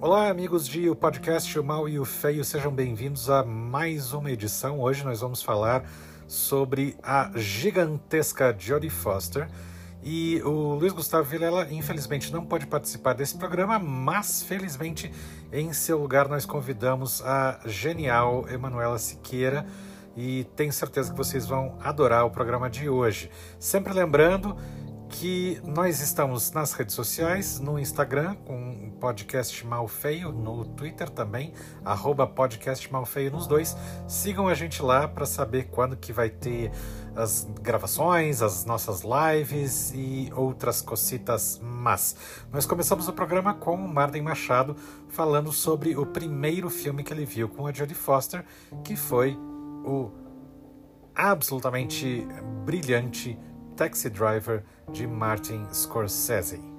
Olá, amigos de o podcast O Mal e o Feio, sejam bem-vindos a mais uma edição. Hoje nós vamos falar sobre a gigantesca Jodie Foster. E o Luiz Gustavo Vilela, infelizmente, não pode participar desse programa, mas felizmente, em seu lugar, nós convidamos a genial Emanuela Siqueira e tenho certeza que vocês vão adorar o programa de hoje. Sempre lembrando que nós estamos nas redes sociais, no Instagram com o podcast Malfeio, no Twitter também, arroba podcast nos dois. Sigam a gente lá para saber quando que vai ter as gravações, as nossas lives e outras cositas mas Nós começamos o programa com o Marden Machado falando sobre o primeiro filme que ele viu com a Jodie Foster, que foi o absolutamente brilhante Taxi Driver de Martin Scorsese.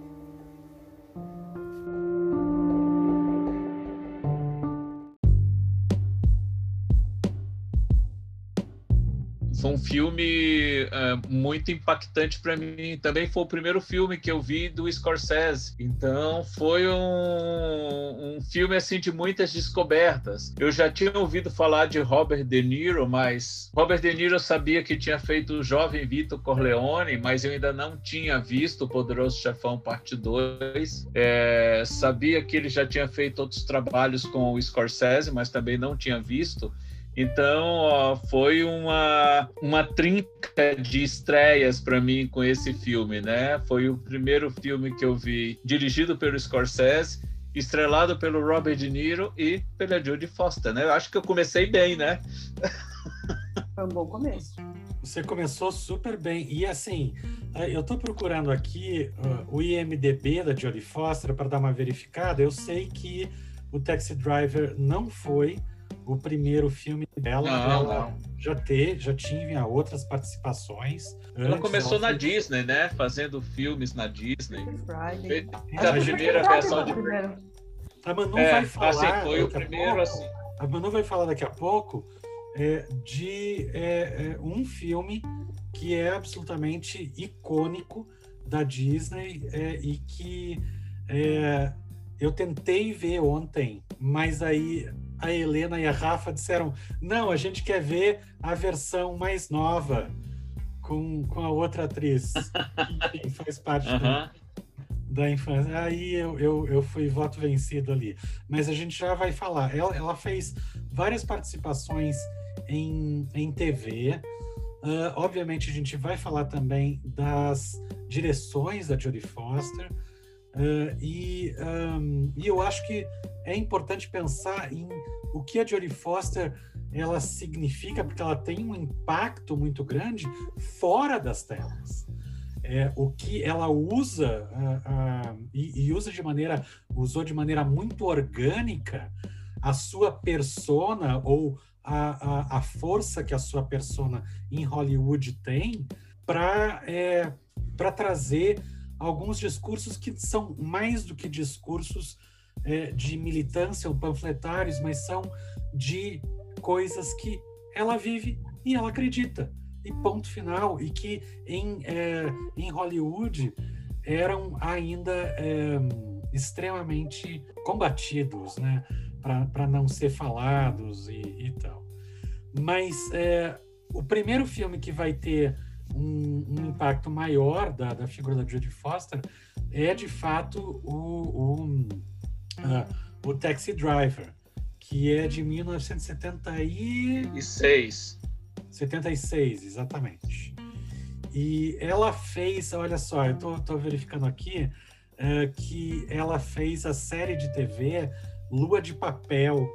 Foi um filme uh, muito impactante para mim. Também foi o primeiro filme que eu vi do Scorsese. Então foi um, um filme assim de muitas descobertas. Eu já tinha ouvido falar de Robert De Niro, mas Robert De Niro eu sabia que tinha feito o Jovem Vitor Corleone, mas eu ainda não tinha visto o Poderoso Chefão Parte 2. É, sabia que ele já tinha feito outros trabalhos com o Scorsese, mas também não tinha visto. Então, ó, foi uma, uma trinca de estreias para mim com esse filme, né? Foi o primeiro filme que eu vi dirigido pelo Scorsese, estrelado pelo Robert De Niro e pela Jodie Foster, né? Eu acho que eu comecei bem, né? Foi um bom começo. Você começou super bem. E assim, eh, eu estou procurando aqui uh, o IMDB da Jodie Foster para dar uma verificada. Eu sei que o Taxi Driver não foi o primeiro filme dela. Não, ela não. já teve, já tinha outras participações. Ela começou na Disney, né? Fazendo filmes na Disney. a primeira versão de. A Manu é, vai falar. Assim, foi o primeiro, pouco, assim. A Manu vai falar daqui a pouco é, de é, é, um filme que é absolutamente icônico da Disney é, e que é, eu tentei ver ontem, mas aí a Helena e a Rafa disseram: não, a gente quer ver a versão mais nova com, com a outra atriz. que faz parte da, da, infância. Aí eu, eu, eu fui voto vencido ali. Mas a gente já vai falar. Ela, ela fez várias participações em, em TV. Uh, ah, obviamente, a gente vai falar também das direções da Jodie Foster. Uh, e, um, e eu acho que é importante pensar em o que a Jodie Foster ela significa, porque ela tem um impacto muito grande fora das telas. É, o que ela usa uh, uh, e, e, usa de maneira usou de maneira muito orgânica a sua persona ou a, a, a força que a sua persona em Hollywood tem para é, para trazer alguns discursos que são mais do que discursos é, de militância ou panfletários, mas são de coisas que ela vive e ela acredita. E ponto final. E que em, é, em Hollywood eram ainda é, extremamente combatidos, né? Para não ser falados e, e tal. Mas é, o primeiro filme que vai ter um, um impacto maior da, da figura da Jodie Foster é de fato o, o uh, o Taxi Driver, que é de 1976. 76, exatamente. E ela fez, olha só, eu tô, tô verificando aqui uh, que ela fez a série de TV Lua de Papel,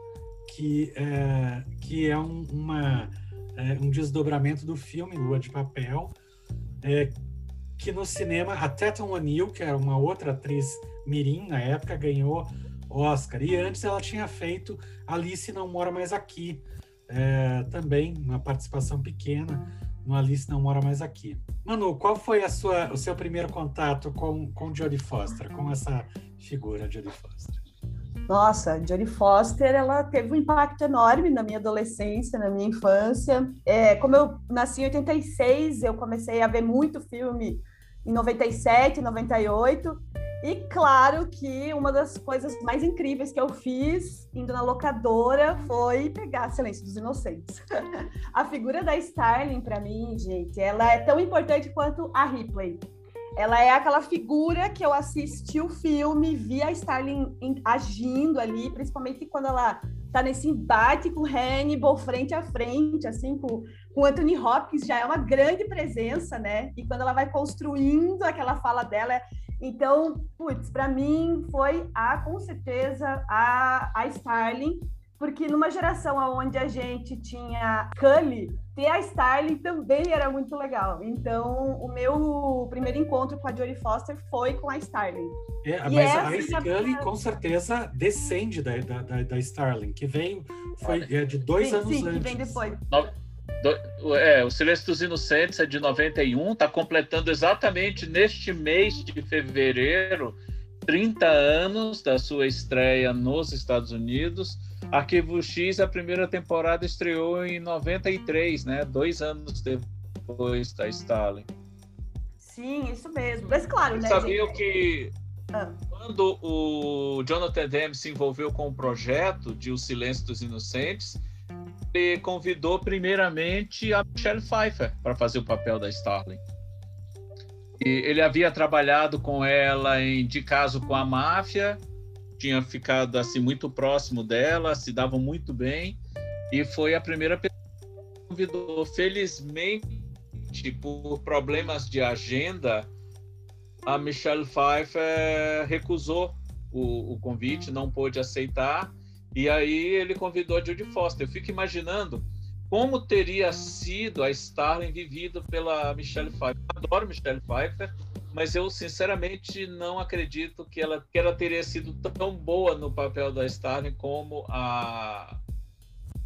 que, uh, que é um, uma, uh, um desdobramento do filme Lua de Papel, que no cinema a Tatum O'Neill, que era uma outra atriz mirim na época, ganhou Oscar. E antes ela tinha feito Alice Não Mora Mais Aqui, é, também uma participação pequena no Alice Não Mora Mais Aqui. Manu, qual foi sua, o seu primeiro contato com, com Jodie Foster, com essa figura Jodie Foster? Nossa, Jodie Foster, ela teve um impacto enorme na minha adolescência, na minha infância. É, como eu nasci em 86, eu comecei a ver muito filme em 97, 98, E claro que uma das coisas mais incríveis que eu fiz indo na locadora foi pegar Silêncio dos Inocentes. a figura da Starling, para mim, gente, ela é tão importante quanto a Ripley. Ela é aquela figura que eu assisti o filme, vi a Starling agindo ali, principalmente quando ela tá nesse embate com Hannibal frente a frente, assim, com, com Anthony Hopkins, já é uma grande presença, né? E quando ela vai construindo aquela fala dela, então, putz, para mim foi a, com certeza, a, a Starling, porque numa geração onde a gente tinha Cully, ter a Starling também era muito legal. Então, o meu primeiro encontro com a Jodie Foster foi com a Starling. É, mas a Scully, com certeza, descende da, da, da, Starling, que veio, foi é, de dois sim, anos sim, antes. que vem depois. Do, é, o Silêncio dos Inocentes é de 91, está completando exatamente neste mês de fevereiro 30 anos da sua estreia nos Estados Unidos. Arquivo X, a primeira temporada estreou em 93, né? Dois anos depois da Stalin. Sim, isso mesmo. Mas claro, né? Sabiam gente... que ah. quando o Jonathan Demme se envolveu com o projeto de O Silêncio dos Inocentes, ele convidou primeiramente a Michelle Pfeiffer para fazer o papel da Starling. E ele havia trabalhado com ela em De Caso com a Máfia, tinha ficado assim muito próximo dela, se davam muito bem, e foi a primeira pessoa que convidou. Felizmente, por problemas de agenda, a Michelle Pfeiffer recusou o, o convite, não pôde aceitar e aí ele convidou a Jodie Foster. Eu fico imaginando como teria sido a Starling vivido pela Michelle Pfeiffer. Eu adoro Michelle Pfeiffer, mas eu sinceramente não acredito que ela, que ela teria sido tão boa no papel da Starling como a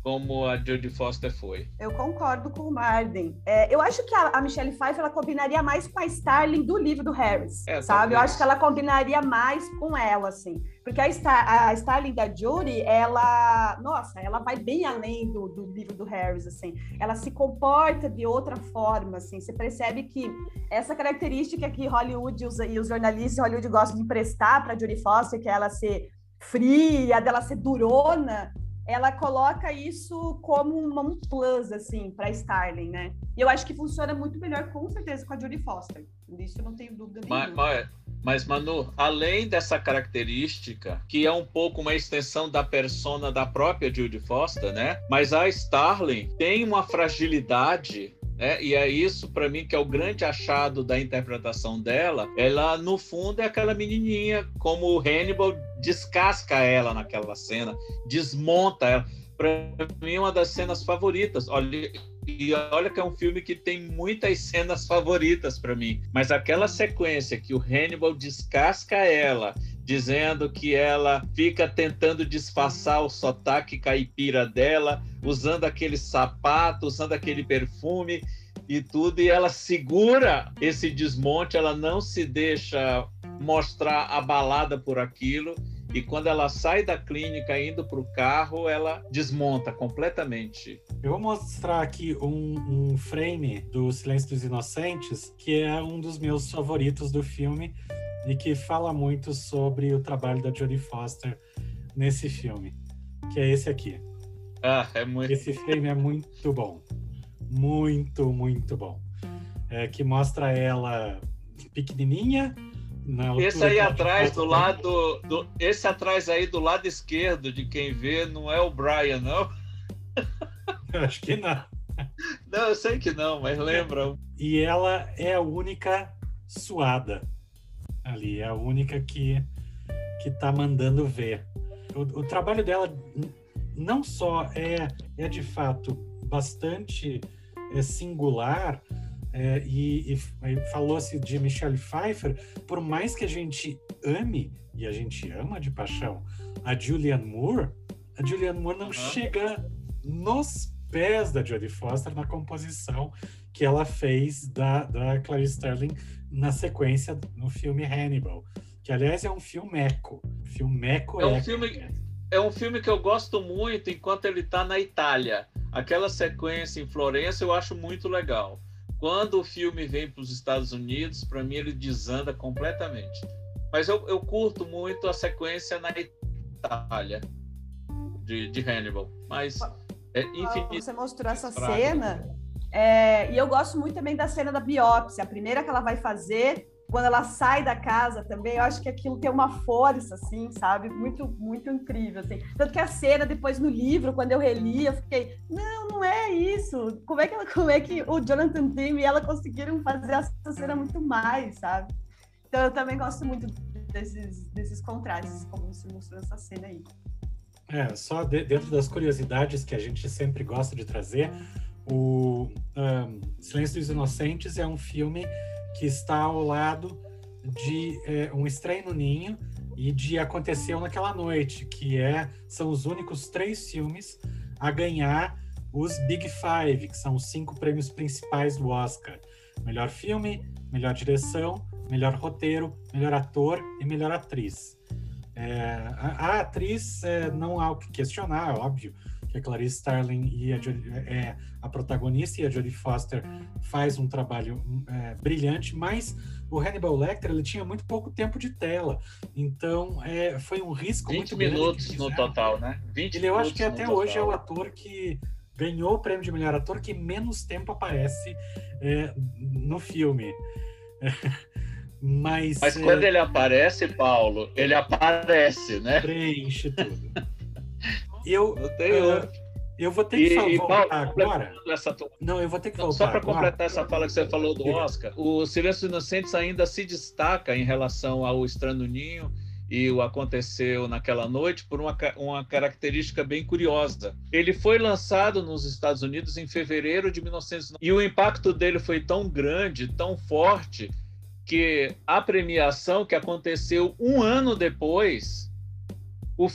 como a Jodie Foster foi. Eu concordo com o Marden. É, eu acho que a, a, Michelle Pfeiffer ela combinaria mais com a Starling do livro do Harris, é, sabe? Eu acho que ela combinaria mais com ela, assim. Porque a, Star, a Starling da Judy, ela, nossa, ela vai bem além do, do livro do Harris, assim. Ela se comporta de outra forma, assim. Você percebe que essa característica que Hollywood usa, e os jornalistas de Hollywood gostam de emprestar para Judy Foster, que é ela ser fria, dela ser durona, ela coloca isso como um plus, assim, para Starling, né? E eu acho que funciona muito melhor, com certeza, com a Jodie Foster. Disso eu não tenho dúvida nenhuma. Mas, mas, Manu, além dessa característica, que é um pouco uma extensão da persona da própria Jodie Foster, né? Mas a Starling tem uma fragilidade é, e é isso, para mim, que é o grande achado da interpretação dela. Ela, no fundo, é aquela menininha, como o Hannibal descasca ela naquela cena, desmonta ela. Para mim, é uma das cenas favoritas. Olha, e olha que é um filme que tem muitas cenas favoritas para mim. Mas aquela sequência que o Hannibal descasca ela, dizendo que ela fica tentando disfarçar o sotaque caipira dela, usando aquele sapato, usando aquele perfume e tudo, e ela segura esse desmonte, ela não se deixa mostrar abalada por aquilo. E quando ela sai da clínica indo para o carro, ela desmonta completamente. Eu vou mostrar aqui um, um frame do Silêncio dos Inocentes, que é um dos meus favoritos do filme e que fala muito sobre o trabalho da Jodie Foster nesse filme, que é esse aqui. Ah, é muito. Esse frame é muito bom, muito, muito bom. É, que mostra ela pequenininha. Esse aí atrás, do lado, do, esse atrás aí do lado esquerdo de quem vê, não é o Brian, não? Eu acho que não. Não, eu sei que não, mas lembra. E ela é a única suada ali, é a única que que tá mandando ver. O, o trabalho dela não só é, é de fato bastante é, singular, é, e, e falou-se de Michelle Pfeiffer, por mais que a gente ame, e a gente ama de paixão, a Julianne Moore, a Julianne Moore não uhum. chega nos pés da Jodie Foster na composição que ela fez da, da Clarice Sterling na sequência no filme Hannibal, que aliás é um filmeco. Filmeco é um filme é um filme que eu gosto muito enquanto ele está na Itália. Aquela sequência em Florença eu acho muito legal. Quando o filme vem para os Estados Unidos, para mim ele desanda completamente. Mas eu, eu curto muito a sequência na Itália de, de Hannibal. Mas é infinito. Você mostrou essa cena. É, e eu gosto muito também da cena da biópsia, a primeira que ela vai fazer, quando ela sai da casa também, eu acho que aquilo tem uma força, assim, sabe? Muito, muito incrível, assim. Tanto que a cena, depois no livro, quando eu reli, eu fiquei, não, não é isso. Como é que, ela, como é que o Jonathan Demme e ela conseguiram fazer essa cena muito mais, sabe? Então eu também gosto muito desses, desses contrastes, como se mostrou essa cena aí. É, só de, dentro das curiosidades que a gente sempre gosta de trazer, o um, Silêncio dos Inocentes é um filme que está ao lado de é, Um Estranho no Ninho e de Aconteceu Naquela Noite, que é, são os únicos três filmes a ganhar os Big Five, que são os cinco prêmios principais do Oscar. Melhor filme, melhor direção, melhor roteiro, melhor ator e melhor atriz. É, a, a, atriz é, não há o que questionar, é óbvio que a Clarice Starling e a, Jodie, é, a protagonista e a Jodie Foster faz um trabalho é, brilhante, mas o Hannibal Lecter ele tinha muito pouco tempo de tela, então é, foi um risco 20 muito minutos no total, né? 20 ele, eu acho que até hoje total. é o ator que ganhou o prêmio de melhor ator que menos tempo aparece é, no filme. Mas, Mas quando é, ele aparece, Paulo, ele aparece, né? Preenche tudo. Eu, uh, eu vou ter que e, voltar agora. Essa... Não, eu vou ter que voltar. Só para completar essa fala que você falou do Oscar, o Silêncio dos Inocentes ainda se destaca em relação ao Estranho Ninho e o aconteceu naquela noite por uma, uma característica bem curiosa. Ele foi lançado nos Estados Unidos em fevereiro de 1990 e o impacto dele foi tão grande, tão forte, que a premiação que aconteceu um ano depois, o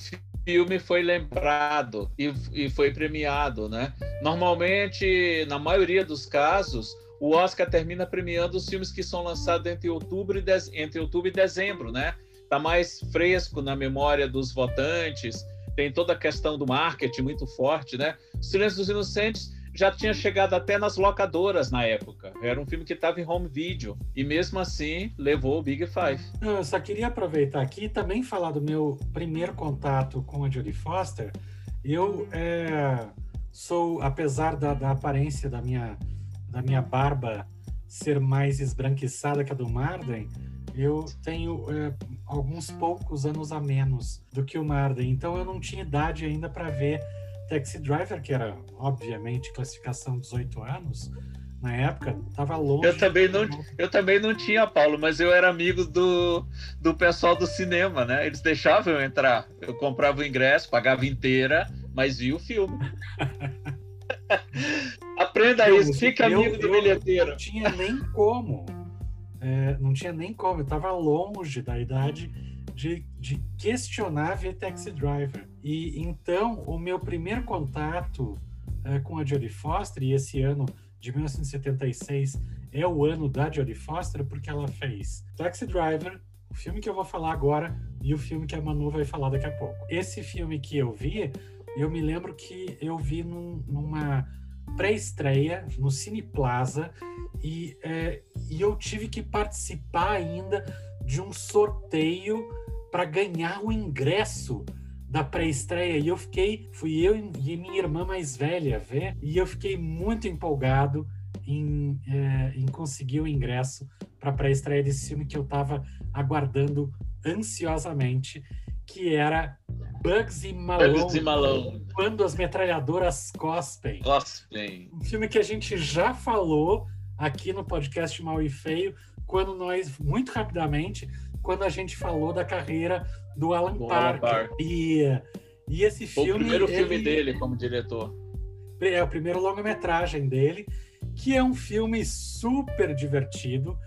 filme foi lembrado e, e foi premiado, né? Normalmente, na maioria dos casos, o Oscar termina premiando os filmes que são lançados entre outubro e, de... entre outubro e dezembro, né? Tá mais fresco na memória dos votantes, tem toda a questão do marketing muito forte, né? Silêncio dos Inocentes já tinha chegado até nas locadoras na época. Era um filme que estava em home video. E mesmo assim, levou o Big Five. Eu só queria aproveitar aqui e também falar do meu primeiro contato com a Jodie Foster. Eu é, sou, apesar da, da, aparência da minha, da minha barba ser mais esbranquiçada que a do Marden, eu tenho é, alguns poucos anos a menos do que o Marden. Então eu não tinha idade ainda para ver Taxi Driver, que era obviamente classificação 18 anos, na época, estava longe. Eu também não, eu também não tinha, Paulo, mas eu era amigo do, do pessoal do cinema, né? Eles deixavam eu entrar. Eu comprava o ingresso, pagava inteira, mas via o filme. Aprenda eu, isso, fica eu, amigo do bilheteiro. Não tinha nem como. É, não tinha nem como. Eu estava longe da idade de, de questionar ver Taxi Driver. E então, o meu primeiro contato é, com a Jodie Foster, e esse ano de 1976 é o ano da Jodie Foster, porque ela fez Taxi Driver, o filme que eu vou falar agora e o filme que a Manu vai falar daqui a pouco. Esse filme que eu vi, eu me lembro que eu vi num, numa pré-estreia no Cine Plaza e, é, e eu tive que participar ainda de um sorteio para ganhar o ingresso da pré-estreia e eu fiquei, fui eu e minha irmã mais velha ver e eu fiquei muito empolgado em, é, em conseguir o ingresso para a pré-estreia desse filme que eu estava aguardando ansiosamente, que era Bugs e Malone, Bugs e Malone. quando as metralhadoras cospem. Cospem. Um filme que a gente já falou aqui no podcast Mal e Feio, quando nós, muito rapidamente, quando a gente falou da carreira do Alan do Parker. Alan Parker. E, e esse filme. O primeiro ele, filme dele como diretor. É o primeiro longa-metragem dele, que é um filme super divertido.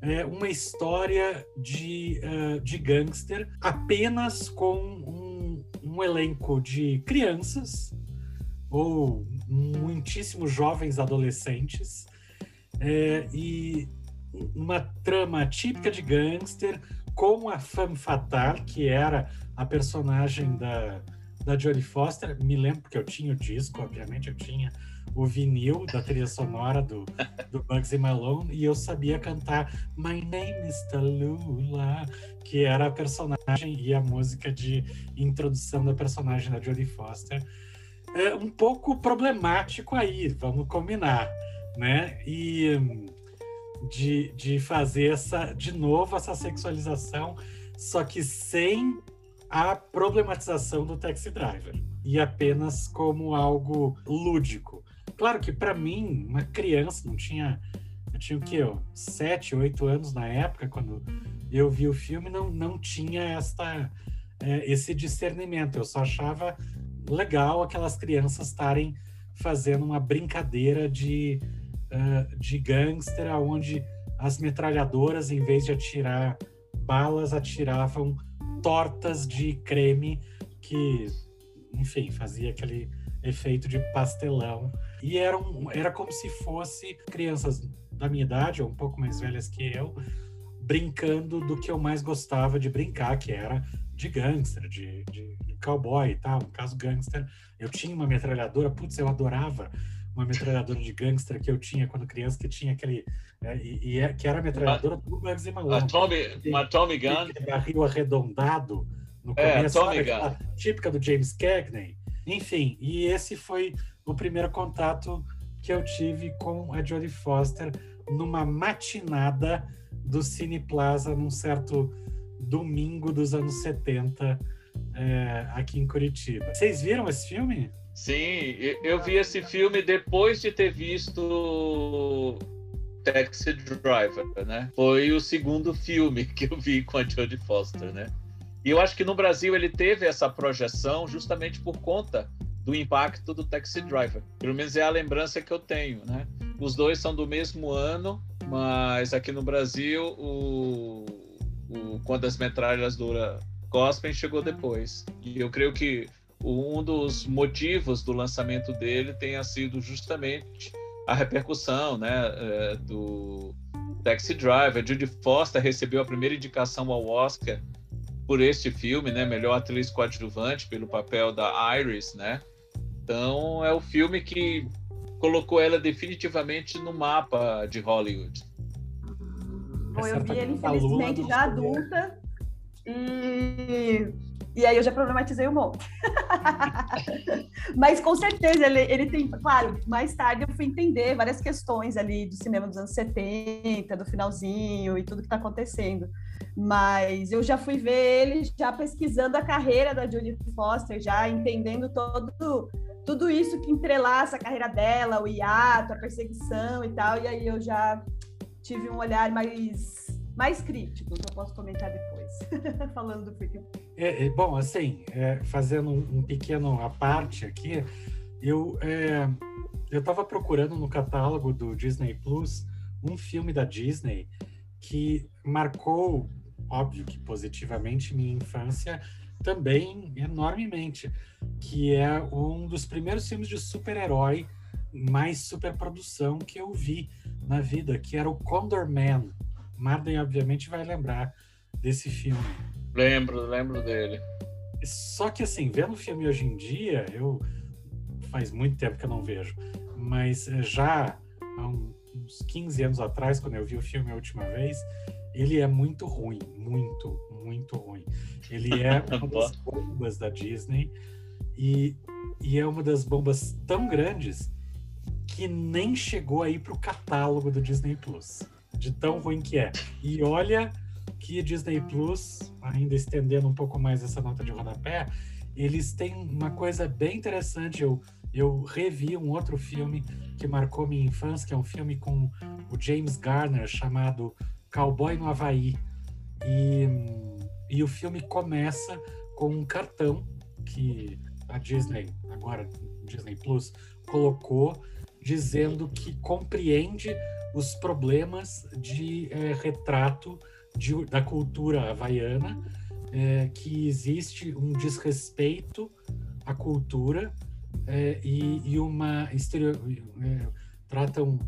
É uma história de, uh, de gangster, apenas com um, um elenco de crianças ou muitíssimos jovens adolescentes é, e uma trama típica de gangster com a femme fatale, que era a personagem da, da Jodie Foster. Me lembro porque eu tinha o disco, obviamente eu tinha o vinil da trilha sonora do, do Bugsy Malone e eu sabia cantar My Name is Tallulah, que era a personagem e a música de introdução da personagem da Jodie Foster. É um pouco problemático aí, vamos combinar, né? E de, de fazer essa, de novo, essa sexualização, só que sem a problematização do taxi driver e apenas como algo lúdico. Claro que para mim, uma criança, não tinha. Eu tinha o quê? Ó, sete, oito anos na época, quando eu vi o filme, não, não tinha esta, é, esse discernimento. Eu só achava legal aquelas crianças estarem fazendo uma brincadeira de, uh, de gangster, onde as metralhadoras, em vez de atirar balas, atiravam tortas de creme que, enfim, fazia aquele efeito de pastelão. E era, um, era como se fosse crianças da minha idade, ou um pouco mais velhas que eu, brincando do que eu mais gostava de brincar, que era de gangster, de, de, de cowboy e tal. No caso, gangster, eu tinha uma metralhadora, putz, eu adorava uma metralhadora de gangster que eu tinha quando criança, que tinha aquele. É, e, e, é, que era a metralhadora do Bugsy Malone. A Tommy, uma Tommy Gun. Barril arredondado no é, começo, Gun. típica do James Cagney. Enfim, e esse foi o primeiro contato que eu tive com a Jodie Foster numa matinada do Cine Plaza num certo domingo dos anos 70 é, aqui em Curitiba. Vocês viram esse filme? Sim, eu vi esse filme depois de ter visto Taxi Driver, né? Foi o segundo filme que eu vi com a Jodie Foster, né? E eu acho que no Brasil ele teve essa projeção justamente por conta do impacto do Taxi Driver. Pelo menos é a lembrança que eu tenho, né? Os dois são do mesmo ano, mas aqui no Brasil o, o quando as metralhas dura Gospel chegou depois. E eu creio que um dos motivos do lançamento dele tenha sido justamente a repercussão né, é, do Taxi Driver. Judy Foster recebeu a primeira indicação ao Oscar por este filme, né, melhor atriz coadjuvante pelo papel da Iris, né? Então é o filme que colocou ela definitivamente no mapa de Hollywood. Bom, eu vi ele infelizmente já adulta e e aí eu já problematizei um monte. Mas com certeza ele, ele tem, claro, mais tarde eu fui entender várias questões ali do cinema dos anos 70, do finalzinho e tudo que está acontecendo. Mas eu já fui ver ele já pesquisando a carreira da Julie Foster, já entendendo todo tudo isso que entrelaça a carreira dela, o hiato, a perseguição e tal. E aí eu já tive um olhar mais mais crítico, que eu posso comentar depois, falando do filme. É, é, bom, assim, é, fazendo um, um, pequeno à parte aqui, eu é, eu estava procurando no catálogo do Disney Plus um filme da Disney que marcou, óbvio que positivamente, minha infância também enormemente, que é um dos primeiros filmes de super-herói mais superprodução que eu vi na vida, que era o Condor Man, Marden, obviamente, vai lembrar desse filme. Lembro, lembro dele. Só que, assim, vendo o filme hoje em dia, eu. Faz muito tempo que eu não vejo, mas eh, já há uns 15 anos atrás, quando eu vi o filme a última vez, ele é muito ruim, muito, muito ruim. Ele é uma das bombas da Disney e, e é uma das bombas tão grandes que nem chegou aí para o catálogo do Disney Plus de tão ruim que é. E olha que Disney Plus, ainda estendendo um pouco mais essa nota de rodapé, eles têm uma coisa bem interessante. Eu, eu revi um outro filme que marcou minha infância, que é um filme com o James Garner chamado Cowboy no Havaí. E, e o filme começa com um cartão que a Disney, agora Disney Plus, colocou dizendo que compreende os problemas de é, retrato de, da cultura havaiana, é, que existe um desrespeito à cultura é, e, e, uma estereo, é, tratam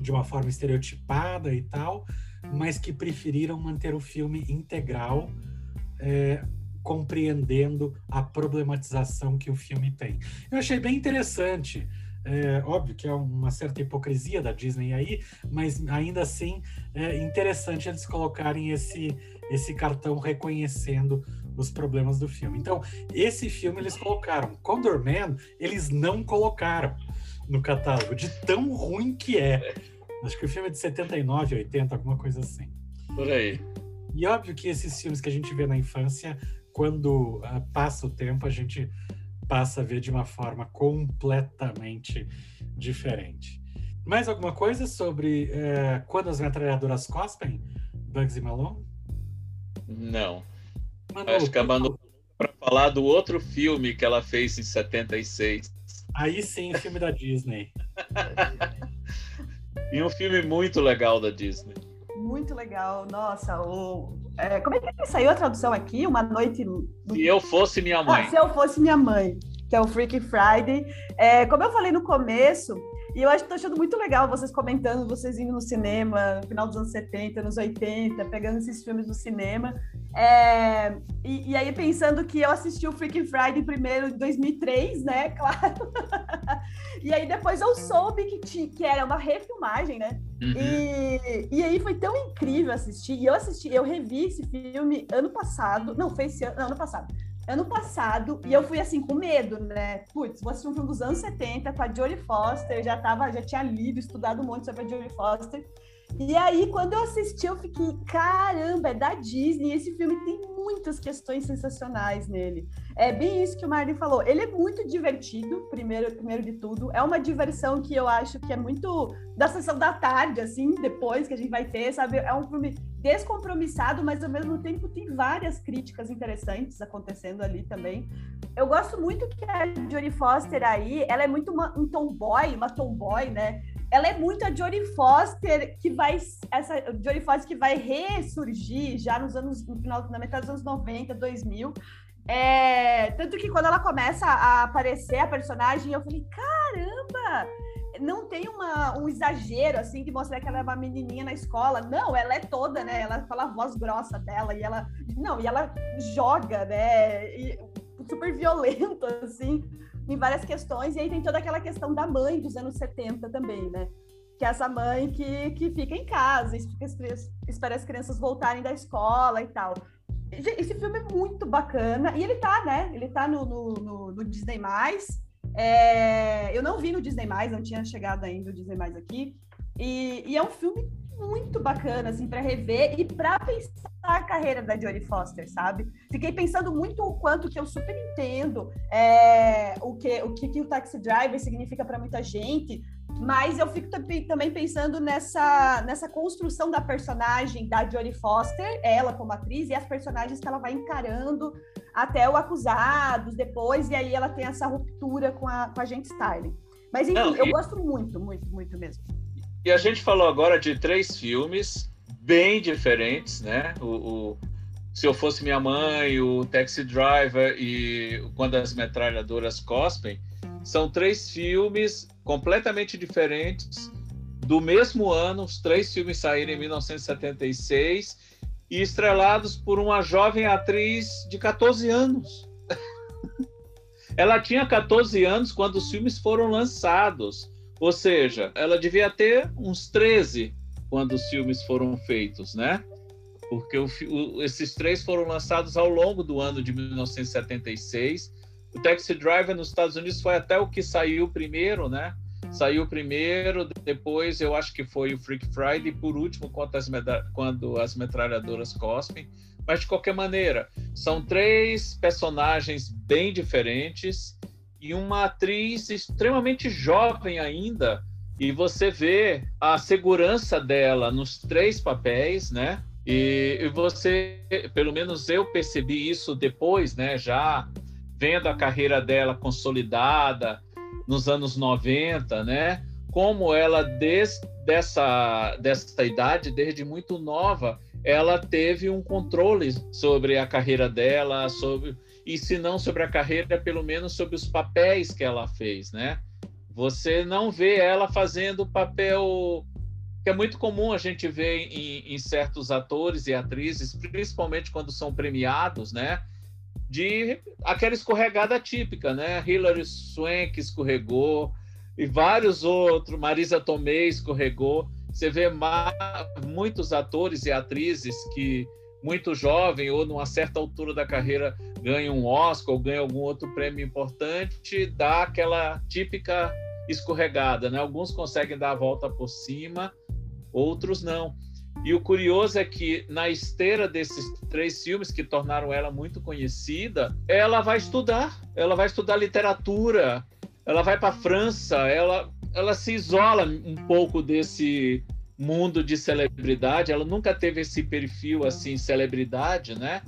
de uma forma estereotipada e tal, mas que preferiram manter o filme integral, é, compreendendo a problematização que o filme tem. Eu achei bem interessante É, óbvio que é uma certa hipocrisia da Disney aí, mas ainda assim é interessante eles colocarem esse, esse cartão reconhecendo os problemas do filme. Então, esse filme eles colocaram. Condor Man, eles não colocaram no catálogo, de tão ruim que é. Acho que o filme é de 79, 80, alguma coisa assim. Por aí. E óbvio que esses filmes que a gente vê na infância, quando uh, passa o tempo, a gente passa a ver de uma forma completamente diferente. Mais alguma coisa sobre uh, quando as metralhadoras cospem, Bugsy Malone? Não. Manu, Acho que a Manu para falar do outro filme que ela fez em 76. Aí sim, filme da Disney. e um filme muito legal da Disney. Muito legal. Nossa, o... É, como é que saiu a tradução aqui? Uma noite... Se eu fosse minha mãe. Ah, se eu fosse minha mãe, que é o Freaky Friday. É, como eu falei no começo, e eu acho que tô achando muito legal vocês comentando, vocês indo no cinema, no final dos anos 70, nos 80, pegando esses filmes no cinema. É, e, e, aí pensando que eu assisti o Freaking Friday primeiro em 2003, né? Claro. e aí depois eu soube que, tinha, que era uma refilmagem, né? Uhum. E, e aí foi tão incrível assistir. E eu assisti, eu revi esse filme ano passado. Não, foi esse ano, não, ano passado ano passado, e eu fui assim com medo, né? Putz, vou assistir um filme dos anos 70 com a Jodie Foster, já tava, já tinha lido, estudado um monte sobre a Jodie Foster. E aí, quando eu assisti, eu fiquei, caramba, é da Disney. Esse filme tem muitas questões sensacionais nele. É bem isso que o Marlon falou. Ele é muito divertido, primeiro, primeiro de tudo. É uma diversão que eu acho que é muito da sessão da tarde, assim, depois que a gente vai ter, sabe? É um filme descompromissado, mas ao mesmo tempo tem várias críticas interessantes acontecendo ali também. Eu gosto muito que a Jodie Foster aí, ela é muito uma, um tomboy, uma tomboy, né? Ela é muito a Jodie Foster que vai essa Jodie Foster que vai ressurgir já nos anos no final na metade dos anos 90, 2000. É, tanto que quando ela começa a aparecer a personagem, eu falei, caramba, não tem uma, um exagero assim que mostra que ela é uma menininha na escola. Não, ela é toda, né? Ela fala a voz grossa dela e ela não, e ela joga, né? E, super violento assim em várias questões, e aí tem toda aquela questão da mãe dos anos 70 também, né? Que é essa mãe que, que fica em casa, espera as crianças voltarem da escola e tal. Esse filme é muito bacana, e ele tá, né? Ele tá no, no, no, no Disney+. É... Eu não vi no Disney+, não tinha chegado ainda o Disney+, aqui. E, e é um filme muito bacana, assim, para rever e para pensar a carreira da Jodie Foster, sabe? Fiquei pensando muito o quanto que eu super entendo é, o, que, o que, que o Taxi Driver significa para muita gente, mas eu fico também pensando nessa, nessa construção da personagem da Jodie Foster, ela como atriz, e as personagens que ela vai encarando até o Acusados, depois, e aí ela tem essa ruptura com a, com a gente Styling. Mas enfim, Não, e... eu gosto muito, muito, muito mesmo. E a gente falou agora de três filmes bem diferentes, né? O, o, Se Eu Fosse Minha Mãe, o Taxi Driver e Quando as Metralhadoras Cospem, são três filmes completamente diferentes, do mesmo ano, os três filmes saíram em 1976 e estrelados por uma jovem atriz de 14 anos. Ela tinha 14 anos quando os filmes foram lançados. Ou seja, ela devia ter uns 13 quando os filmes foram feitos, né? Porque o, o, esses três foram lançados ao longo do ano de 1976. O Taxi Driver nos Estados Unidos foi até o que saiu primeiro, né? Saiu primeiro, depois eu acho que foi o Freak Friday, e por último, quando as, quando as metralhadoras cospem. Mas de qualquer maneira, são três personagens bem diferentes e uma atriz extremamente jovem ainda. E você vê a segurança dela nos três papéis, né? E, você, pelo menos eu percebi isso depois, né? Já vendo a carreira dela consolidada nos anos 90, né? Como ela, desde dessa, dessa idade, desde muito nova, ela teve um controle sobre a carreira dela, sobre e se não sobre a carreira, pelo menos sobre os papéis que ela fez, né? Você não vê ela fazendo papel que é muito comum a gente ver em, em certos atores e atrizes, principalmente quando são premiados, né? De aquela escorregada típica, né? Hilary Swank escorregou, e vários outros. Marisa Tomei escorregou. Você vê muitos atores e atrizes que muito jovem ou numa certa altura da carreira ganham um Oscar ou ganham algum outro prêmio importante, dá aquela típica escorregada, né? Alguns conseguem dar a volta por cima, outros não. E o curioso é que na esteira desses três filmes que tornaram ela muito conhecida, ela vai estudar, ela vai estudar literatura, ela vai para a França, ela ela se isola um pouco desse mundo de celebridade, ela nunca teve esse perfil assim celebridade, né?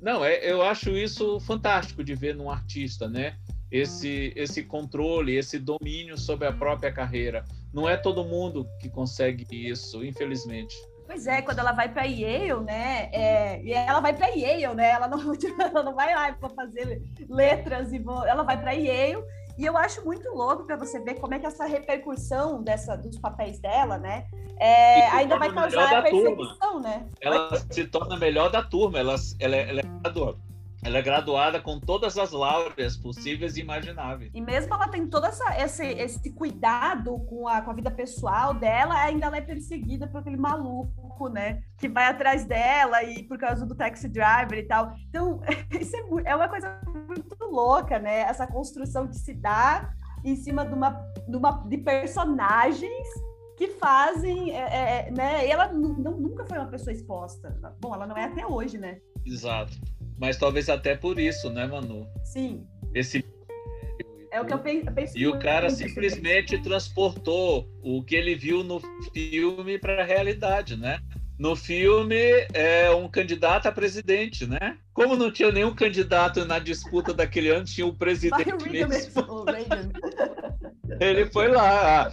Não, é, eu acho isso fantástico de ver num artista, né? Esse esse controle, esse domínio sobre a própria carreira. Não é todo mundo que consegue isso, infelizmente. Pois é, quando ela vai para Yale, né? É, e ela vai para Yale, né? Ela não, ela não vai lá para fazer letras e ela vai para Yale e eu acho muito louco para você ver como é que essa repercussão dessa, dos papéis dela, né? É, ainda vai causar perseguição, turma. né? Ela vai... se torna melhor da turma, ela, ela, ela é. Ela é graduada com todas as laureas possíveis e imagináveis. E mesmo ela tem todo essa, esse, esse cuidado com a, com a vida pessoal dela, ainda ela é perseguida por aquele maluco, né? Que vai atrás dela e por causa do taxi driver e tal. Então, isso é, é uma coisa muito louca, né? Essa construção que se dá em cima de uma, de, uma, de personagens que fazem, é, é, né? E ela nunca foi uma pessoa exposta. Bom, ela não é até hoje, né? Exato. Mas talvez até por isso, né, Manu? Sim. Esse é o que eu penso. E o cara simplesmente transportou o que ele viu no filme para a realidade, né? No filme é um candidato a presidente, né? Como não tinha nenhum candidato na disputa daquele ano, tinha o presidente mesmo. ele foi lá.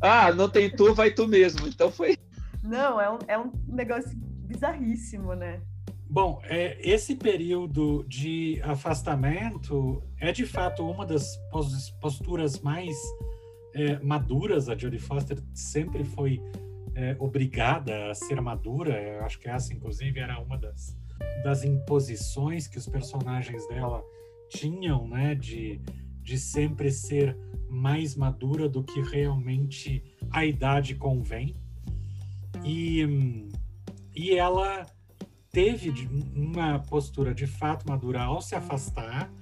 Ah, não tem tu, vai tu mesmo. Então foi. Não, é um, é um negócio bizarríssimo, né? Bom, é, esse período de afastamento é de fato uma das posturas mais é, maduras. A Jodie Foster sempre foi é, obrigada a ser madura. Eu acho que essa, inclusive, era uma das, das imposições que os personagens dela tinham, né? De, de sempre ser mais madura do que realmente a idade convém. E, e ela teve uma postura de fato madura ao se afastar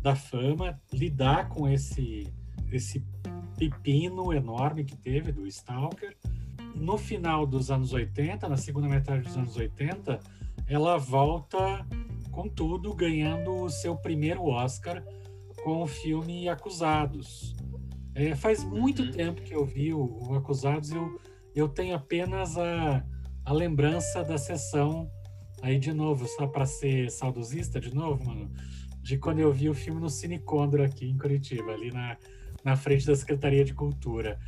da fama, lidar com esse esse pepino enorme que teve do Stalker. No final dos anos 80, na segunda metade dos anos 80, ela volta com tudo, ganhando o seu primeiro Oscar com o filme Acusados. É, faz muito uhum. tempo que eu vi o, o Acusados, eu, eu tenho apenas a, a lembrança da sessão Aí, de novo, só para ser saudosista, de novo, mano, de quando eu vi o filme no Cine Condor aqui em Curitiba, ali na, na frente da Secretaria de Cultura,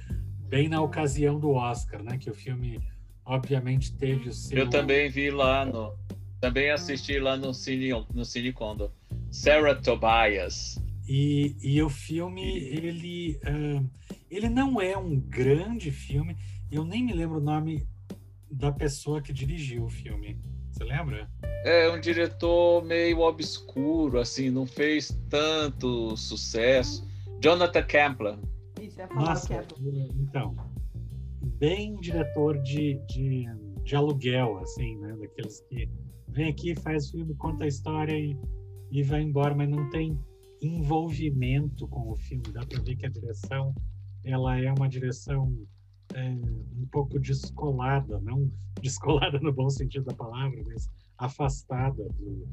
bem na ocasião do Oscar, né? Que o filme, obviamente, teve o seu. Eu também vi lá no. Também assisti lá no Cine, no Cine Condor. Sarah Tobias. E, e o filme, ele, uh, ele não é um grande filme. Eu nem me lembro o nome da pessoa que dirigiu o filme. Você lembra? É um diretor meio obscuro, assim, não fez tanto sucesso. Jonathan Kempler. Isso, é falar Nossa, então, bem diretor de, de, de, aluguel, assim, né? Daqueles que vem aqui, faz filme, conta a história e, e vai embora, mas não tem envolvimento com o filme. Dá para ver que a direção, ela é uma direção é, um pouco descolada, não descolada no bom sentido da palavra, mas afastada do,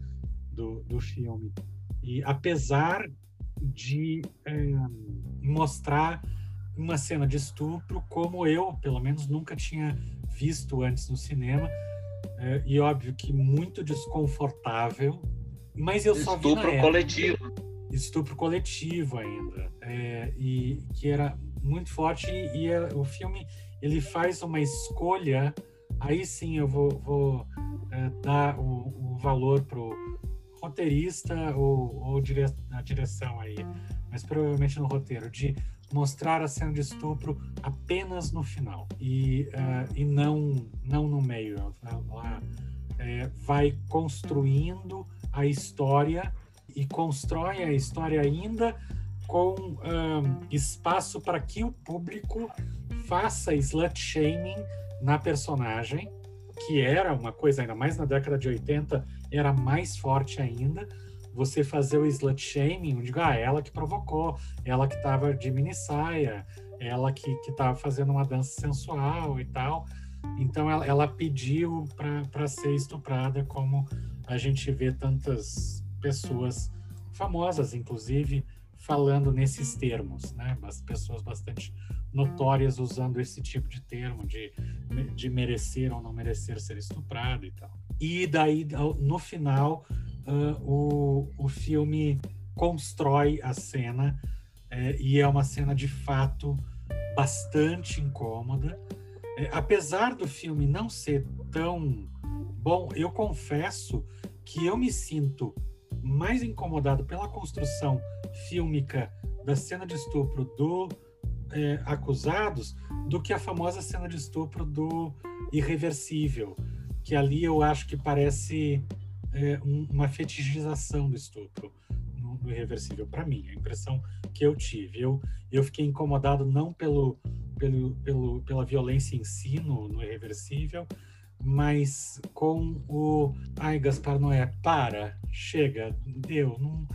do, do filme. E apesar de é, mostrar uma cena de estupro como eu, pelo menos, nunca tinha visto antes no cinema, é, e óbvio que muito desconfortável, mas eu só estupro vi estupro coletivo. Estupro coletivo ainda, é, e que era muito forte e, e o filme ele faz uma escolha aí sim eu vou, vou é, dar o, o valor pro roteirista ou, ou dire, a direção aí mas provavelmente no roteiro de mostrar a cena de estupro apenas no final e, uh, e não não no meio. Ela é, vai construindo a história e constrói a história ainda com um, espaço para que o público faça slut shaming na personagem, que era uma coisa, ainda mais na década de 80, era mais forte ainda. Você fazer o slut shaming, onde ah, ela que provocou, ela que estava de mini saia, ela que estava fazendo uma dança sensual e tal. Então ela, ela pediu para ser estuprada, como a gente vê tantas pessoas famosas, inclusive, falando nesses termos, né? As pessoas bastante notórias usando esse tipo de termo de, de merecer ou não merecer ser estuprado e tal. E daí, no final, uh, o, o filme constrói a cena é, e é uma cena de fato bastante incômoda. É, apesar do filme não ser tão bom, eu confesso que eu me sinto mais incomodado pela construção fílmica da cena de estupro do é, Acusados do que a famosa cena de estupro do Irreversível, que ali eu acho que parece é, um, uma fetichização do estupro no, no Irreversível, para mim, a impressão que eu tive. Eu, eu fiquei incomodado não pelo, pelo, pelo, pela violência em si no, no Irreversível, mas com o. Ai, Gaspar Noé, para, chega, deu, não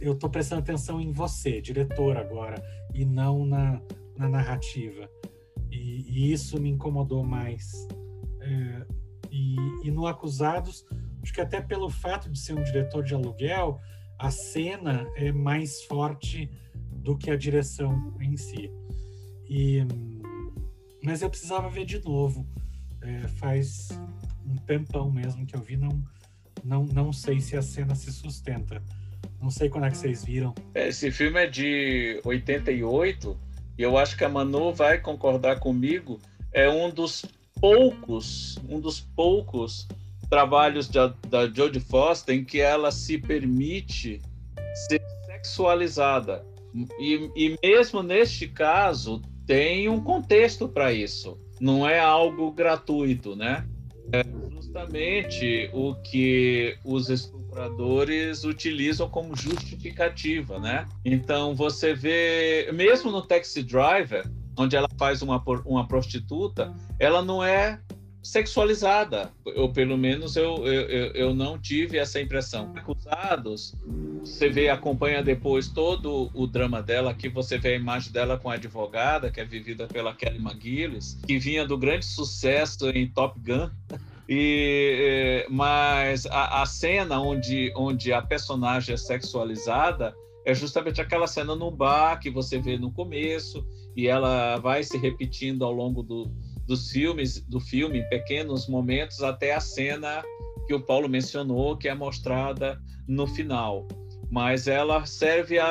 eu estou prestando atenção em você, diretor agora, e não na, na narrativa. E, e, isso me incomodou mais. É, e, e, no Acusados, acho que até pelo fato de ser um diretor de aluguel, a cena é mais forte do que a direção em si. E, mas eu precisava ver de novo. É, faz um tempão mesmo que eu vi, não, não, não sei se a cena se sustenta não sei quando é que vocês viram. Esse filme é de 88 e eu acho que a Manu vai concordar comigo. É um dos poucos, um dos poucos trabalhos da, da Jodie Foster em que ela se permite ser sexualizada. E, e mesmo neste caso, tem um contexto para isso. Não é algo gratuito, né? É justamente o que os estupradores utilizam como justificativa, né? Então você vê, mesmo no Taxi Driver, onde ela faz uma, uma prostituta, ela não é sexualizada, ou pelo menos eu, eu, eu não tive essa impressão. Acusados, você vê, acompanha depois todo o drama dela, que você vê a imagem dela com a advogada, que é vivida pela Kelly McGillis, que vinha do grande sucesso em Top Gun, e, mas a, a, cena onde, onde a personagem é sexualizada é justamente aquela cena no bar que você vê no começo e ela vai se repetindo ao longo do, dos filmes do filme pequenos momentos até a cena que o Paulo mencionou que é mostrada no final mas ela serve a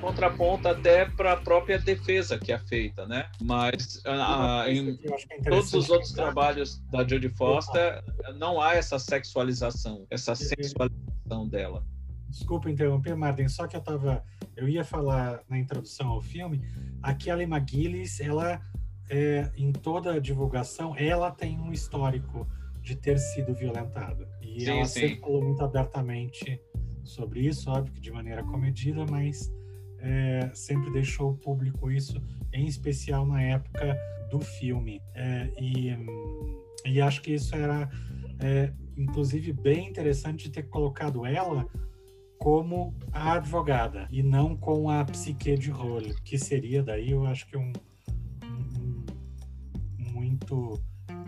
contraponto até para a própria defesa que é feita, né? Mas ah em é todos os outros trabalhos da Jodie Foster não há essa sexualização, essa sexualização dela. Desculpa interromper, Marden, só que eu tava, eu ia falar na introdução ao filme, a Kelly McGillis, ela é, em toda a divulgação, ela tem um histórico de ter sido violentada. E sim, ela sim. sempre falou muito abertamente sobre isso, óbvio que de maneira comedida, mas é, sempre deixou público isso, em especial na época do filme. É, e, e acho que isso era, é, inclusive, bem interessante de ter colocado ela como a advogada e não com a psique de role, que seria daí, eu acho que um, um, um muito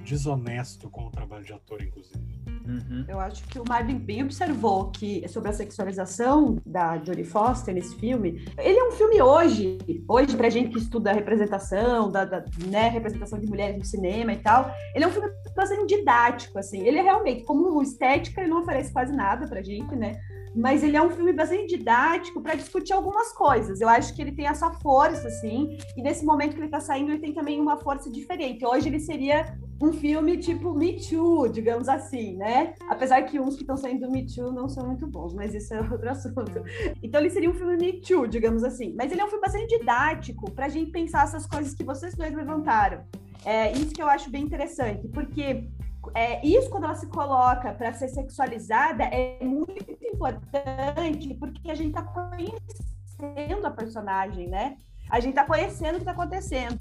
desonesto com o trabalho de ator, inclusive. Uhum. Eu acho que o Marvin bem observou que sobre a sexualização da Jodie Foster nesse filme. Ele é um filme hoje, hoje pra gente que estuda a representação, da, da né, representação de mulheres no cinema e tal. Ele é um filme bastante didático, assim. Ele é realmente, como estética, ele não oferece quase nada pra gente, né? Mas ele é um filme bastante didático para discutir algumas coisas. Eu acho que ele tem essa força, assim, e nesse momento que ele está saindo, ele tem também uma força diferente. Hoje ele seria um filme tipo Me Too, digamos assim, né? Apesar que uns que estão saindo do Me Too não são muito bons, mas isso é outro assunto. Então ele seria um filme Me Too, digamos assim. Mas ele é um filme bastante didático para a gente pensar essas coisas que vocês dois levantaram. É isso que eu acho bem interessante, porque é, isso quando ela se coloca para ser sexualizada é muito importante porque a gente está conhecendo a personagem, né? A gente tá conhecendo o que tá acontecendo.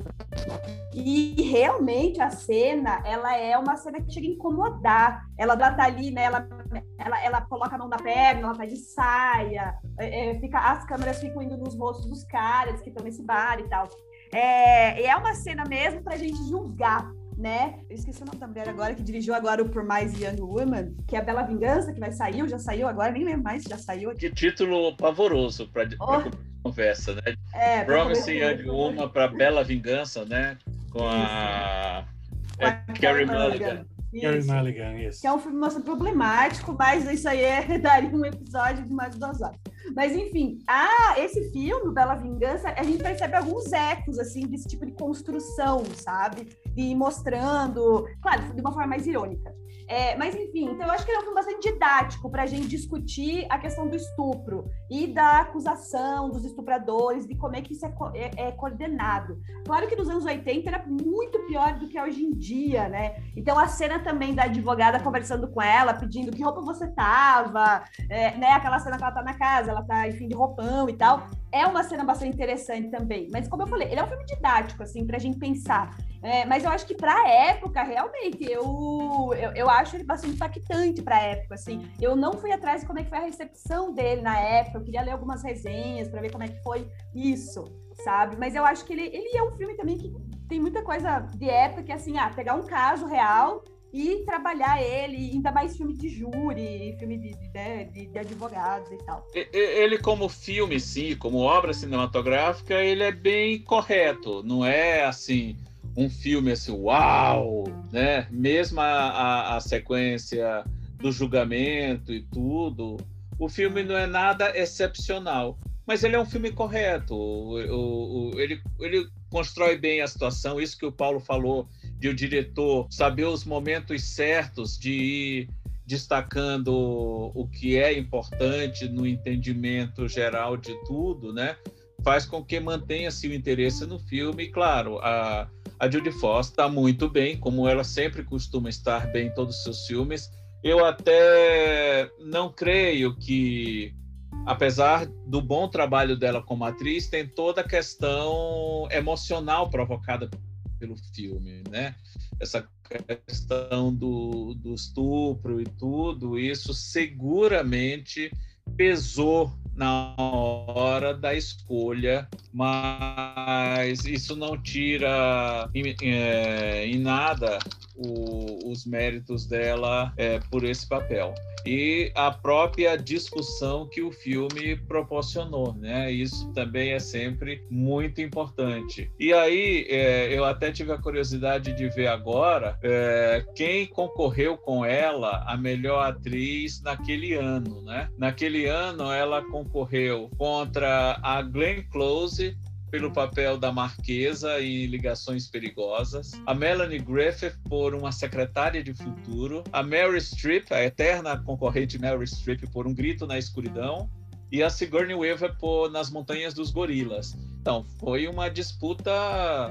E realmente a cena, ela é uma cena que chega a incomodar. Ela, ela tá ali, né? Ela, ela, ela coloca a mão na perna, ela tá de saia, é, é fica, as câmeras ficam indo nos rostos dos caras que estão nesse bar e tal. É, é uma cena mesmo pra gente julgar né? Eu esqueci o nome da mulher agora, que dirigiu agora o Por Mais Young Woman, que é a Bela Vingança, que vai sair, já saiu agora, nem lembro mais, já saiu. Que título pavoroso para oh. conversa, né? É, Promising Young Woman para Bela Vingança, né? Com a, é, Carrie Mulligan. Carrie Mulligan, isso. Que é um filme bastante problemático, mas isso aí é, daria um episódio de mais duas horas. Mas enfim, ah, esse filme, Bela Vingança, a gente percebe alguns ecos, assim, desse tipo de construção, sabe? E mostrando, claro, de uma forma mais irônica. É, mas enfim, então eu acho que ele é um filme bastante didático para a gente discutir a questão do estupro e da acusação dos estupradores, de como é que isso é, é, é, coordenado. Claro que nos anos 80 era muito pior do que é hoje em dia, né? Então a cena também da advogada conversando com ela, pedindo que roupa você tava, é, né? Aquela cena que ela tá na casa, ela tá, enfim, de roupão e tal. É uma cena bastante interessante também. Mas como eu falei, ele é um filme didático, assim, pra gente pensar. É, mas eu acho que para a época, realmente, eu, eu, eu, acho ele bastante impactante para a época, assim. Eu não fui atrás de como é que foi a recepção dele na época, eu queria ler algumas resenhas para ver como é que foi isso, sabe? Mas eu acho que ele, ele é um filme também que tem muita coisa de época, que assim, ah, pegar um caso real e trabalhar ele, ainda mais filme de júri, filme de, de, né, de, de, advogados e tal. Ele, como filme, sim, como obra cinematográfica, ele é bem correto, não é assim um filme assim, uau, né? Mesmo a, a, a, sequência do julgamento e tudo, o filme não é nada excepcional, mas ele é um filme correto. O, o, o, ele, ele constrói bem a situação, isso que o Paulo falou, de o diretor saber os momentos certos de ir destacando o que é importante no entendimento geral de tudo, né? Faz com que mantenha-se o interesse no filme. E, claro, a, a Judy Foster está muito bem, como ela sempre costuma estar bem em todos os seus filmes. Eu até não creio que, apesar do bom trabalho dela como atriz, tem toda a questão emocional provocada pelo filme, né? Essa questão do, do estupro e tudo, isso seguramente pesou na hora da escolha, mas isso não tira em, é, em nada o, os méritos dela é, por esse papel e a própria discussão que o filme proporcionou, né? Isso também é sempre muito importante. E aí é, eu até tive a curiosidade de ver agora é, quem concorreu com ela a melhor atriz naquele ano, né? Naquele ano ela concorreu contra a Glenn Close pelo papel da Marquesa em Ligações Perigosas, a Melanie Griffith por uma secretária de futuro, a Mary Streep, a eterna concorrente Mary Streep por Um Grito na Escuridão, e a Sigourney Weaver por Nas Montanhas dos Gorilas. Então, foi uma disputa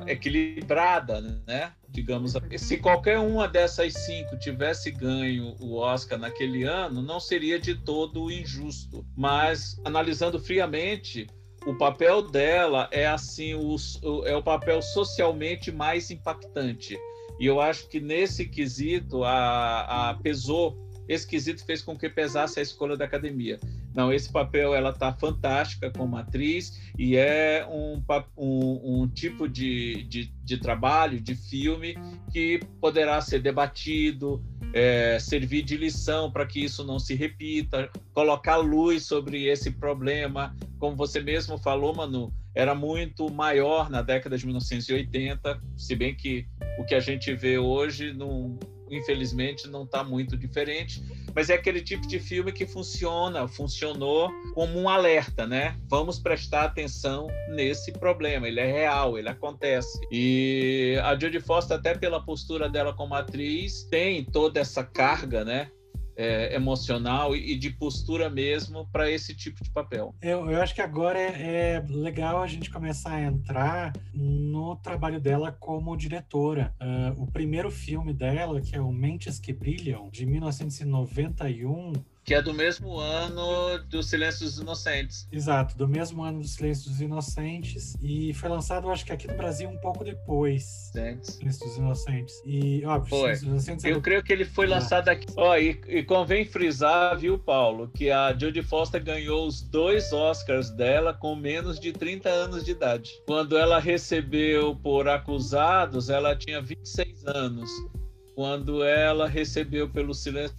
equilibrada, né? Digamos, se qualquer uma dessas cinco tivesse ganho o Oscar naquele ano, não seria de todo injusto. Mas, analisando friamente, o papel dela é assim o, é o papel socialmente mais impactante. E eu acho que nesse quesito a, a pesou esse quesito fez com que pesasse a escolha da academia não esse papel ela está fantástica como atriz e é um, um, um tipo de, de, de trabalho de filme que poderá ser debatido é, servir de lição para que isso não se repita, colocar luz sobre esse problema. Como você mesmo falou, Manu, era muito maior na década de 1980, se bem que o que a gente vê hoje não infelizmente não está muito diferente, mas é aquele tipo de filme que funciona, funcionou como um alerta, né? Vamos prestar atenção nesse problema, ele é real, ele acontece. E a Jodie Foster, até pela postura dela como atriz, tem toda essa carga, né? É, emocional e, de postura mesmo para esse tipo de papel. Eu, eu acho que agora é, é, legal a gente começar a entrar no trabalho dela como diretora. Uh, o primeiro filme dela, que é o Mentes que Brilham, de 1991, Que é do mesmo ano do Silêncio dos Inocentes. Exato, do mesmo ano do Silêncio dos Inocentes. E foi lançado, acho que aqui no Brasil, um pouco depois. Inocentes. Silêncio dos Inocentes. E, óbvio, foi. Silêncio dos Inocentes. É Eu do... creio que ele foi lançado aqui. Ó, e, e convém frisar, viu, Paulo, que a Jodie Foster ganhou os dois Oscars dela com menos de 30 anos de idade. Quando ela recebeu por Acusados, ela tinha 26 anos. Quando ela recebeu pelo Silêncio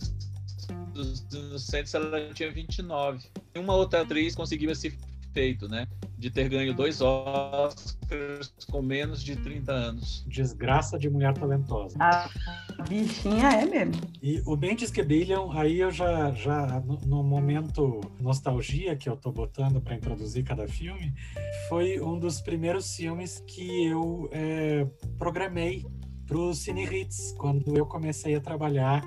dos Inocentes, ela tinha 29. Uma outra atriz conseguiu esse feito, né? De ter ganho dois Oscars com menos de 30 anos. Desgraça de mulher talentosa. A bichinha é mesmo. E o Bentes que aí eu já, já no, no momento nostalgia que eu tô botando para introduzir cada filme, foi um dos primeiros filmes que eu é, programei para Cine Hits, quando eu comecei a trabalhar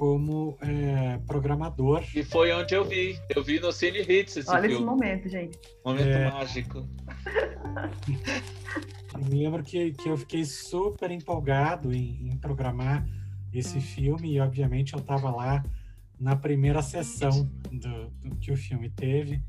como é, programador. E foi onde eu vi. Eu vi no Cine Hits esse Olha filme. esse momento, gente. Momento é... mágico. Eu me lembro que, que eu fiquei super empolgado em, em programar esse filme e, obviamente, eu estava lá na primeira sessão do, do, que o filme teve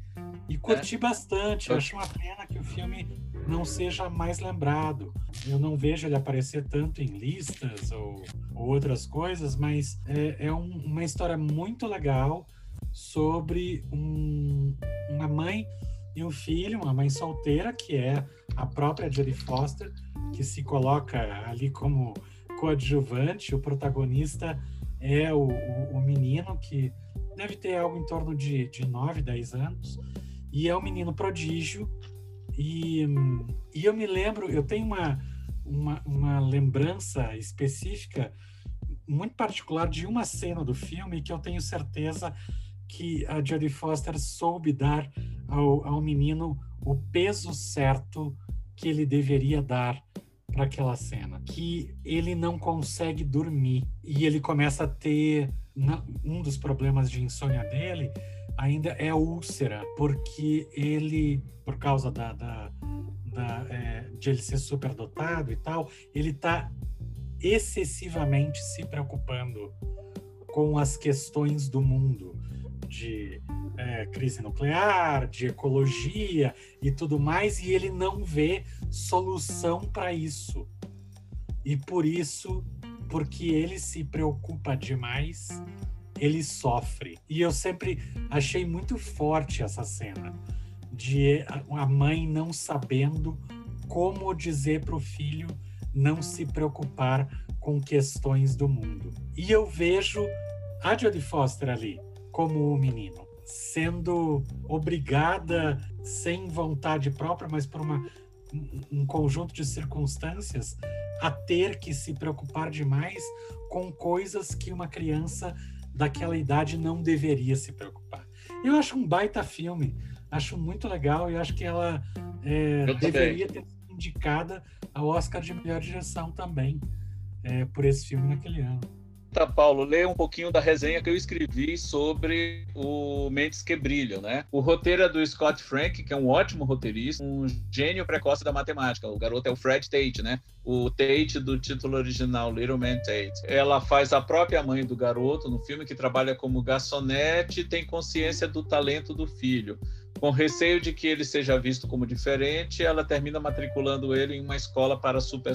e curti é. bastante. Eu acho uma pena que o filme não seja mais lembrado. Eu não vejo ele aparecer tanto em listas ou, ou outras coisas, mas é, é um, uma história muito legal sobre um, uma mãe e um filho, uma mãe solteira, que é a própria Jodie Foster, que se coloca ali como coadjuvante. O protagonista é o, o, o menino, que deve ter algo em torno de, de 9, 10 anos, e é um menino prodígio. E, e eu me lembro, eu tenho uma, uma, uma lembrança específica, muito particular, de uma cena do filme que eu tenho certeza que a Jodie Foster soube dar ao, ao menino o peso certo que ele deveria dar para aquela cena, que ele não consegue dormir. E ele começa a ter um dos problemas de insônia dele ainda é úlcera, porque ele, por causa da, da, da é, de ele ser superdotado e tal, ele está excessivamente se preocupando com as questões do mundo, de é, crise nuclear, de ecologia e tudo mais, e ele não vê solução para isso. E por isso, porque ele se preocupa demais, ele sofre. E eu sempre achei muito forte essa cena de a mãe não sabendo como dizer para o filho não se preocupar com questões do mundo. E eu vejo a Jodie Foster ali como o menino, sendo obrigada sem vontade própria, mas por uma, um conjunto de circunstâncias, a ter que se preocupar demais com coisas que uma criança daquela idade não deveria se preocupar. Eu acho um baita filme, acho muito legal e acho que ela é, deveria ter sido indicada ao Oscar de melhor direção também é, por esse filme naquele ano. Paulo, lê um pouquinho da resenha que eu escrevi sobre o Mentes que Brilham, né? O roteiro é do Scott Frank, que é um ótimo roteirista, um gênio precoce da matemática. O garoto é o Fred Tate, né? O Tate do título original, Little Man Tate. Ela faz a própria mãe do garoto no filme, que trabalha como garçonete e tem consciência do talento do filho. Com receio de que ele seja visto como diferente, ela termina matriculando ele em uma escola para super,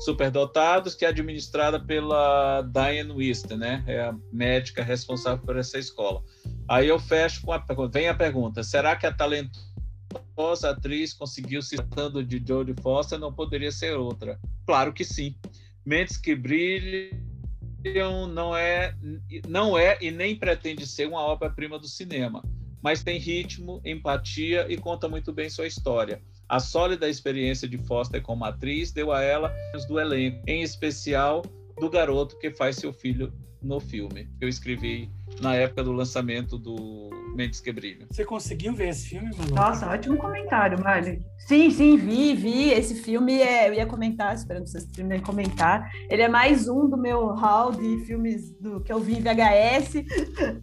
superdotados, que é administrada pela Diane Wister, né? É a médica responsável por essa escola. Aí eu fecho com a pergunta. Vem a pergunta: será que a talentosa atriz conseguiu se tratando de Jodie Foster? Não poderia ser outra? Claro que sim. Mentes que brilham não é, não é e nem pretende ser uma obra-prima do cinema mas tem ritmo, empatia e conta muito bem sua história. A sólida experiência de Foster como atriz deu a ela do elenco, em especial do garoto que faz seu filho no filme. Eu escrevi na época do lançamento do Mentes que Brilham. Você conseguiu ver esse filme, Manu? Nossa, ótimo comentário, Marley. Sim, sim, vi, vi. Esse filme, é, eu ia comentar, esperando vocês terminarem de comentar. Ele é mais um do meu hall de filmes do, que eu vi em VHS.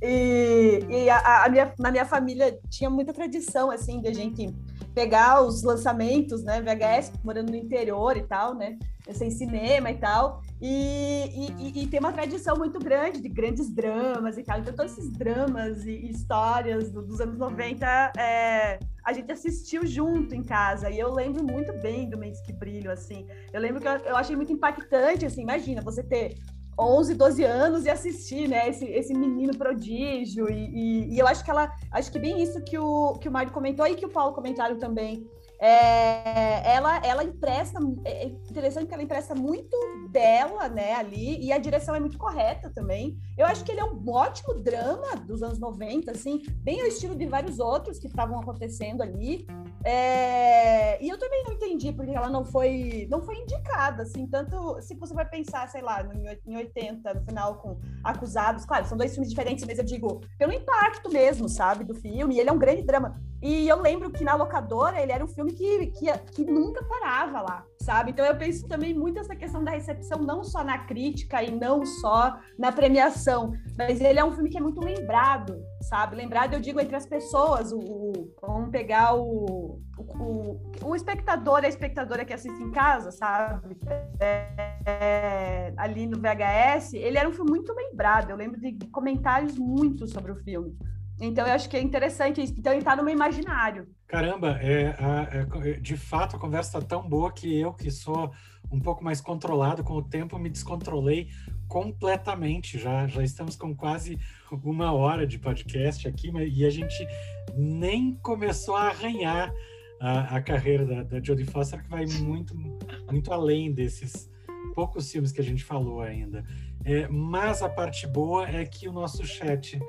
E, e a, a minha, na minha família tinha muita tradição, assim, de a gente pegar os lançamentos, né, VHS, morando no interior e tal, né? sem cinema e tal. E, e, tem uma tradição muito grande de grandes dramas e tal. Então, todos esses dramas e histórias dos anos 90, é, a gente assistiu junto em casa. E eu lembro muito bem do Mentes que Brilho, assim. Eu lembro que eu, eu achei muito impactante, assim. Imagina, você ter 11, 12 anos e assistir, né, esse, esse menino prodígio, e, e, e, eu acho que ela, acho que bem isso que o, que o Mário comentou e que o Paulo comentaram também, é, ela, ela empresta, é interessante que ela empresta muito dela, né, ali, e a direção é muito correta também. Eu acho que ele é um ótimo drama dos anos 90, assim, bem ao estilo de vários outros que estavam acontecendo ali. É, e eu também não entendi porque ela não foi, não foi indicada, assim, tanto se você vai pensar, sei lá, em 80, no final, com Acusados, claro, são dois filmes diferentes, mas eu digo, pelo impacto mesmo, sabe, do filme, ele é um grande drama. E eu lembro que na locadora ele era um filme que, que, que nunca parava lá, sabe? Então eu penso também muito essa questão da recepção, não só na crítica e não só na premiação, mas ele é um filme que é muito lembrado, sabe? Lembrado, eu digo, entre as pessoas. O, o vamos pegar o, o, o, espectador, a espectadora que assiste em casa, sabe? É, é, ali no VHS, ele era um filme muito lembrado. Eu lembro de comentários muito sobre o filme. Então, eu acho que é interessante isso. Então, está no meu imaginário. Caramba, é, é, é, de fato, a conversa está tão boa que eu, que sou um pouco mais controlado com o tempo, me descontrolei completamente. Já, já estamos com quase uma hora de podcast aqui, mas, e a gente nem começou a arranhar a, a carreira da, da Jodie Foster, que vai muito, muito além desses poucos filmes que a gente falou ainda. É, mas a parte boa é que o nosso chat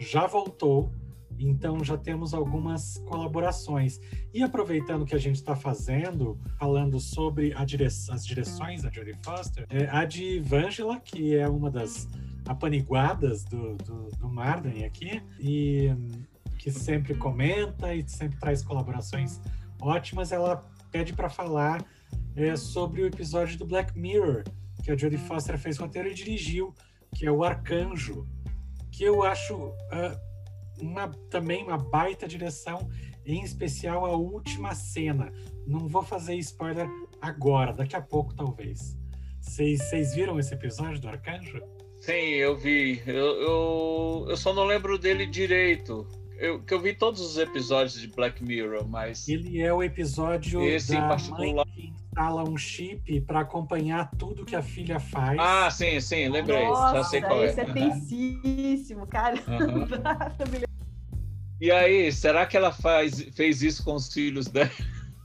já voltou, então já temos algumas colaborações. E aproveitando que a gente está fazendo, falando sobre dire as direções da Jodie Foster, é a de Vangela, que é uma das apaniguadas do, do, do Marden aqui, e que sempre comenta e sempre traz colaborações ótimas, ela pede para falar é, sobre o episódio do Black Mirror, que a Jodie Foster fez roteiro e dirigiu, que é o Arcanjo, que eu acho uh, uma, também uma baita direção, em especial a última cena. Não vou fazer spoiler agora, daqui a pouco talvez. Vocês viram esse episódio do Arcanjo? Sim, eu vi. Eu, eu, eu só não lembro dele direito. Eu, que eu vi todos os episódios de Black Mirror, mas. Ele é o episódio Esse da em particular. mãe instala um chip para acompanhar tudo que a filha faz. Ah, sim, sim, lembrei. Nossa, Já sei qual é. Isso é tensíssimo, cara. Uhum. e aí, será que ela faz, fez isso com os filhos dela?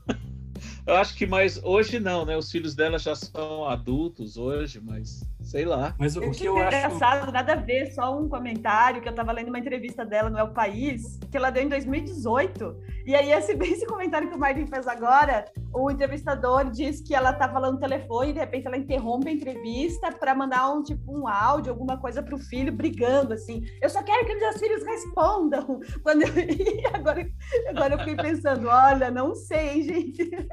Eu acho que mais hoje não, né? Os filhos dela já são adultos hoje, mas sei lá. Mas o, o que eu acho engraçado, nada a ver, só um comentário que eu estava lendo uma entrevista dela no El País, que ela deu em 2018. E aí esse esse comentário que o Martin fez agora, o entrevistador diz que ela tá falando no telefone e de repente ela interrompe a entrevista para mandar um tipo um áudio, alguma coisa para o filho brigando assim. Eu só quero que meus filhos respondam. Quando eu... e agora agora eu fiquei pensando, olha, não sei, gente.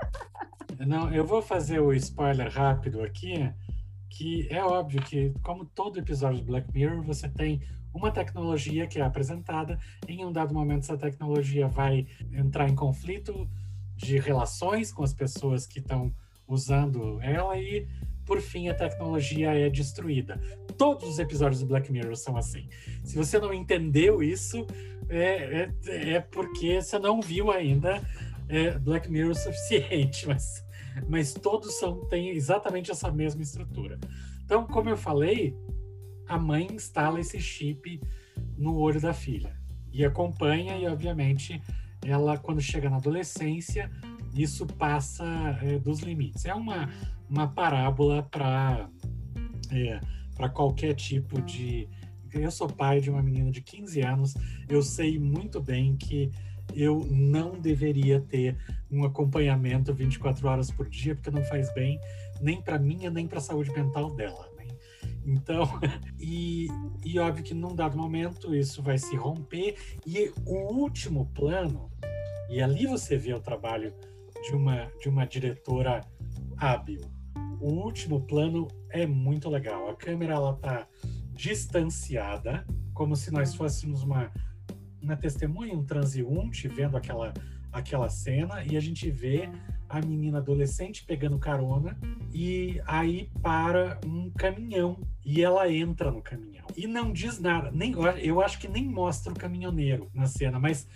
Não, eu vou fazer o spoiler rápido aqui, que é óbvio que, como todo episódio de Black Mirror, você tem uma tecnologia que é apresentada, em um dado momento essa tecnologia vai entrar em conflito de relações com as pessoas que estão usando ela e por fim a tecnologia é destruída. Todos os episódios do Black Mirror são assim. Se você não entendeu isso, é, é, é porque você não viu ainda é, Black Mirror o suficiente, mas, mas todos são, têm exatamente essa mesma estrutura. Então, como eu falei, a mãe instala esse chip no olho da filha e acompanha, e obviamente ela, quando chega na adolescência, isso passa é, dos limites. É uma, uma parábola para é, qualquer tipo de. Eu sou pai de uma menina de 15 anos, eu sei muito bem que eu não deveria ter um acompanhamento 24 horas por dia, porque não faz bem nem para minha, nem para a saúde mental dela. Né? Então, e, e óbvio que num dado momento isso vai se romper, e o último plano, e ali você vê o trabalho de uma, de uma diretora hábil. O último plano é muito legal. A câmera ela tá distanciada, como se nós fôssemos uma uma testemunha, um transeunte, vendo aquela, aquela cena, e a gente vê a menina adolescente pegando carona e aí para um caminhão e ela entra no caminhão e não diz nada. Nem eu acho que nem mostra o caminhoneiro na cena, mas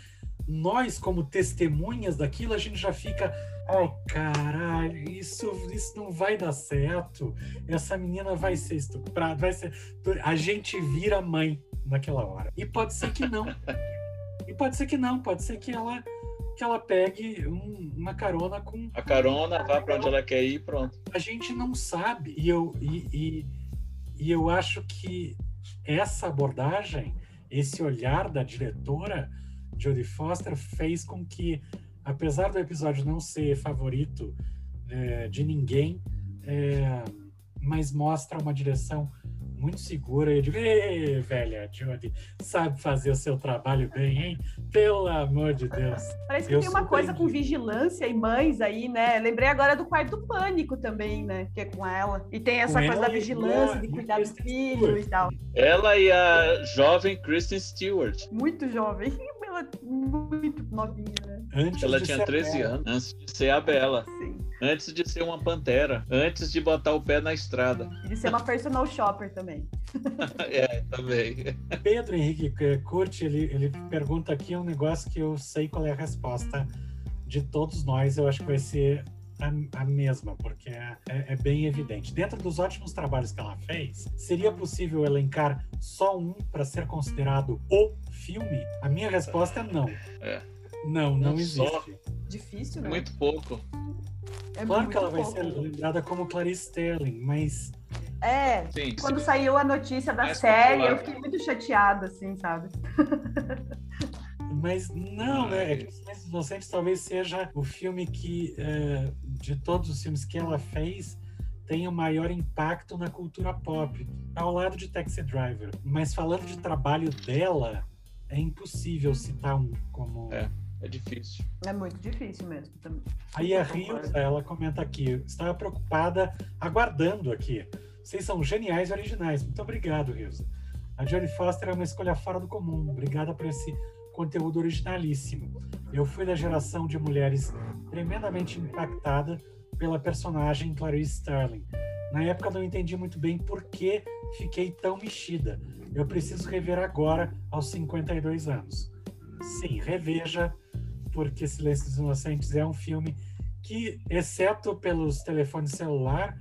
nós como testemunhas daquilo a gente já fica Ai, caralho, isso, isso não vai dar certo. Essa menina vai ser estuprada, vai ser. A gente vira mãe naquela hora. E pode ser que não. E pode ser que não, pode ser que ela que ela pegue um, uma carona com. A carona, vá para onde ela quer ir pronto. A gente não sabe. E eu, e, e, e eu acho que essa abordagem, esse olhar da diretora Jodie Foster, fez com que apesar do episódio não ser favorito é, de ninguém, é, mas mostra uma direção muito segura. Eu digo, ei, velha Jodie, sabe fazer o seu trabalho bem, hein? Pelo amor de Deus. Parece que eu tem uma coisa com vigilância e mães aí, né? Lembrei agora do quarto do pânico também, né? Que é com ela. E tem essa com coisa da vigilância, de cuidar do filho e tal. Ela e a jovem Kristen Stewart. Muito jovem. Ela muito novinha, né? Antes ela tinha 13 anos, antes de ser a Bela. Sim. Antes de ser uma pantera. Antes de botar o pé na estrada. E de ser uma personal shopper também. é, também. Pedro Henrique Curte, ele, ele pergunta aqui um negócio que eu sei qual é a resposta de todos nós. Eu acho que vai ser a, a mesma, porque é, é, é, bem evidente. Dentro dos ótimos trabalhos que ela fez, seria possível elencar só um para ser considerado o filme? A minha resposta é não. É. Não, não, não existe. Só. Difícil, né? Muito pouco. É claro que ela pouco. vai ser lembrada como Clarice Sterling, mas. É, sim, quando sim. saiu a notícia da Mais série, popular. eu fiquei muito chateada, assim, sabe? Mas não, né? Inocentes talvez seja o filme que, é, de todos os filmes que ela fez, tem o maior impacto na cultura pop, ao lado de Taxi Driver. Mas falando de trabalho dela, é impossível citar um como. É. É difícil. É muito difícil mesmo. Aí a Rio, ela comenta aqui, estava preocupada, aguardando aqui. Vocês são geniais e originais. Muito obrigado, Rilza. A Jodie Foster é uma escolha fora do comum. Obrigada por esse conteúdo originalíssimo. Eu fui da geração de mulheres tremendamente impactada pela personagem Clarice Starling. Na época não entendi muito bem por que fiquei tão mexida. Eu preciso rever agora, aos 52 anos. Sim, reveja, porque Silêncio dos Inocentes é um filme que, exceto pelos telefones celular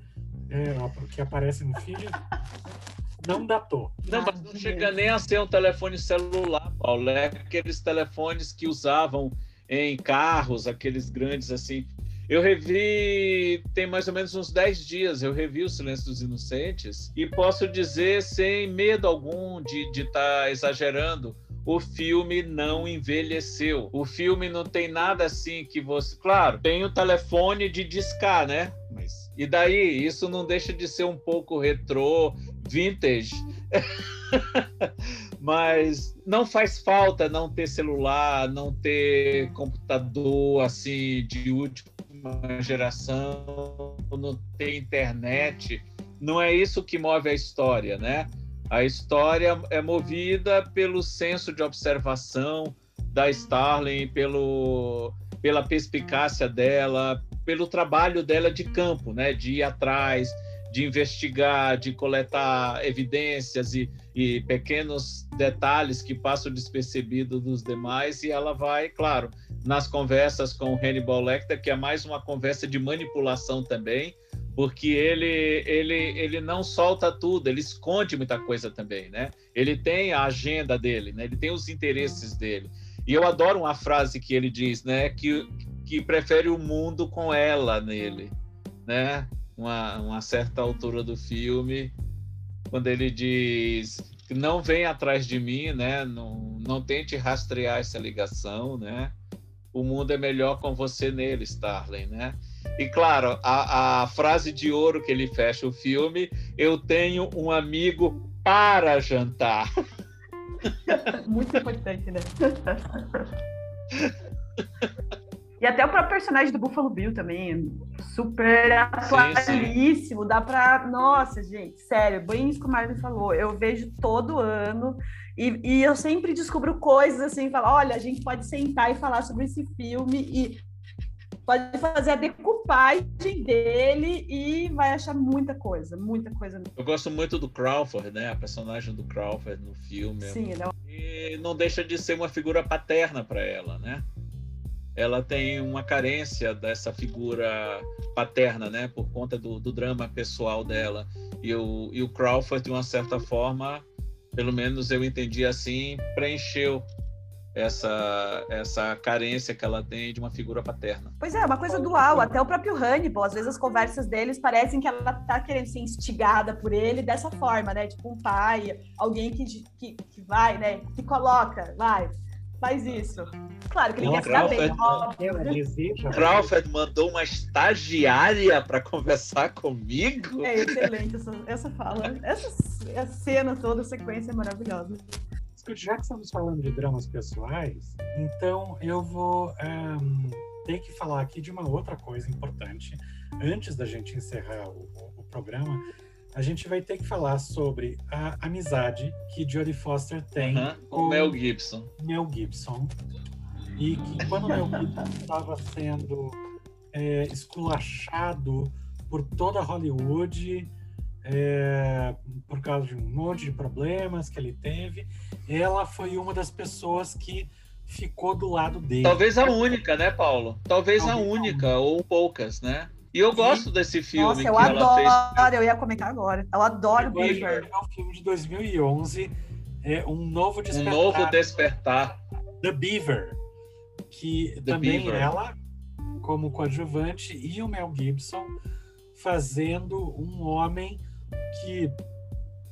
é, que aparecem no feed, não datou. Não, mas não chega nem a ser um telefone celular, Paulo. É aqueles telefones que usavam em carros, aqueles grandes assim. Eu revi, tem mais ou menos uns 10 dias, eu revi O Silêncio dos Inocentes e posso dizer, sem medo algum de estar tá exagerando, o filme não envelheceu. O filme não tem nada assim que você. Claro, tem o telefone de discar, né? Mas. E daí? Isso não deixa de ser um pouco retrô, vintage. Mas não faz falta não ter celular, não ter computador assim de última geração, não ter internet. Não é isso que move a história, né? A história é movida pelo senso de observação da Starling, pelo, pela perspicácia dela, pelo trabalho dela de campo, né? De ir atrás, de investigar, de coletar evidências e, e pequenos detalhes que passam despercebidos dos demais, e ela vai, claro, nas conversas com o Hannibal Lecter, que é mais uma conversa de manipulação também, porque ele, ele, ele não solta tudo, ele esconde muita coisa também, né? Ele tem a agenda dele, né? Ele tem os interesses dele. E eu adoro uma frase que ele diz, né? Que, que prefere o mundo com ela nele, né? Uma, uma certa altura do filme, quando ele diz não vem atrás de mim, né? Não, não tente rastrear essa ligação, né? O mundo é melhor com você nele, Starling, né? E claro, a, a frase de ouro que ele fecha o filme: eu tenho um amigo para jantar. Muito importante, né? E até o próprio personagem do Buffalo Bill também, super atualíssimo. Sim, sim. Dá pra. Nossa, gente, sério, bem isso que o Marvin falou. Eu vejo todo ano e, e eu sempre descubro coisas assim, falo, olha, a gente pode sentar e falar sobre esse filme e pode fazer a decupagem dele e vai achar muita coisa, muita coisa. Eu gosto muito do Crawford, né? A personagem do Crawford no filme. Sim, não. E não deixa de ser uma figura paterna para ela, né? Ela tem uma carência dessa figura paterna, né? Por conta do, do drama pessoal dela. E o, e o Crawford, de uma certa forma, pelo menos eu entendi assim, preencheu essa essa carência que ela tem de uma figura paterna. Pois é, uma coisa dual. Até o próprio Hannibal, às vezes as conversas deles parecem que ela tá querendo ser instigada por ele dessa forma, né? Tipo um pai, alguém que, que, que vai, né? Que coloca, vai, faz isso. Claro que ele quer bem, óbvio. Mandou uma estagiária para conversar comigo. É excelente essa, essa fala. Essa, essa cena toda, a sequência é maravilhosa já que estamos falando de dramas pessoais, então eu vou um, ter que falar aqui de uma outra coisa importante. Antes da gente encerrar o, o programa, a gente vai ter que falar sobre a amizade que Jodie Foster tem com o Mel Gibson. Mel Gibson. E que quando Mel Gibson estava sendo é, esculachado por toda Hollywood, é, por causa de um monte de problemas que ele teve, ela foi uma das pessoas que ficou do lado dele. Talvez a única, né, Paulo? Talvez, Talvez a única, ou poucas, né? E eu gosto desse filme. Nossa, eu adoro, fez... eu ia comentar agora. Eu adoro Beaver. É um filme de 2011, é um novo despertar. Um novo despertar. The Beaver, que The também Beaver. ela, como coadjuvante, e o Mel Gibson fazendo um homem que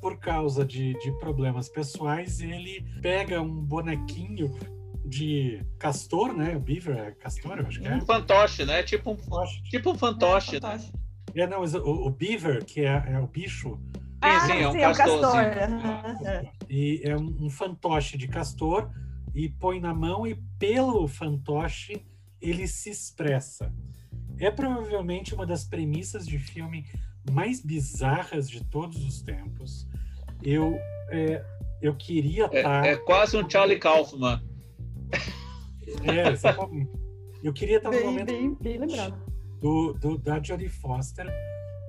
por causa de, de problemas pessoais, ele pega um bonequinho de castor, né? O Beaver é castor, eu acho que é. Um fantoche, né? Tipo um, fantoche. tipo um fantoche, é, fantoche. né? É, não, o, o Beaver, que é, é o bicho. Ah, sim, sim, é um sim, castor. É um castor. É. E é um, um fantoche de castor e põe na mão e pelo fantoche ele se expressa. É provavelmente uma das premissas de filme mais bizarras de todos os tempos. Eu, é, eu queria estar. É, tá é, quase um Charlie Kaufman. É, exatamente. Eu queria estar no momento. Bem, bem lembrado. Do, do, da Jodie Foster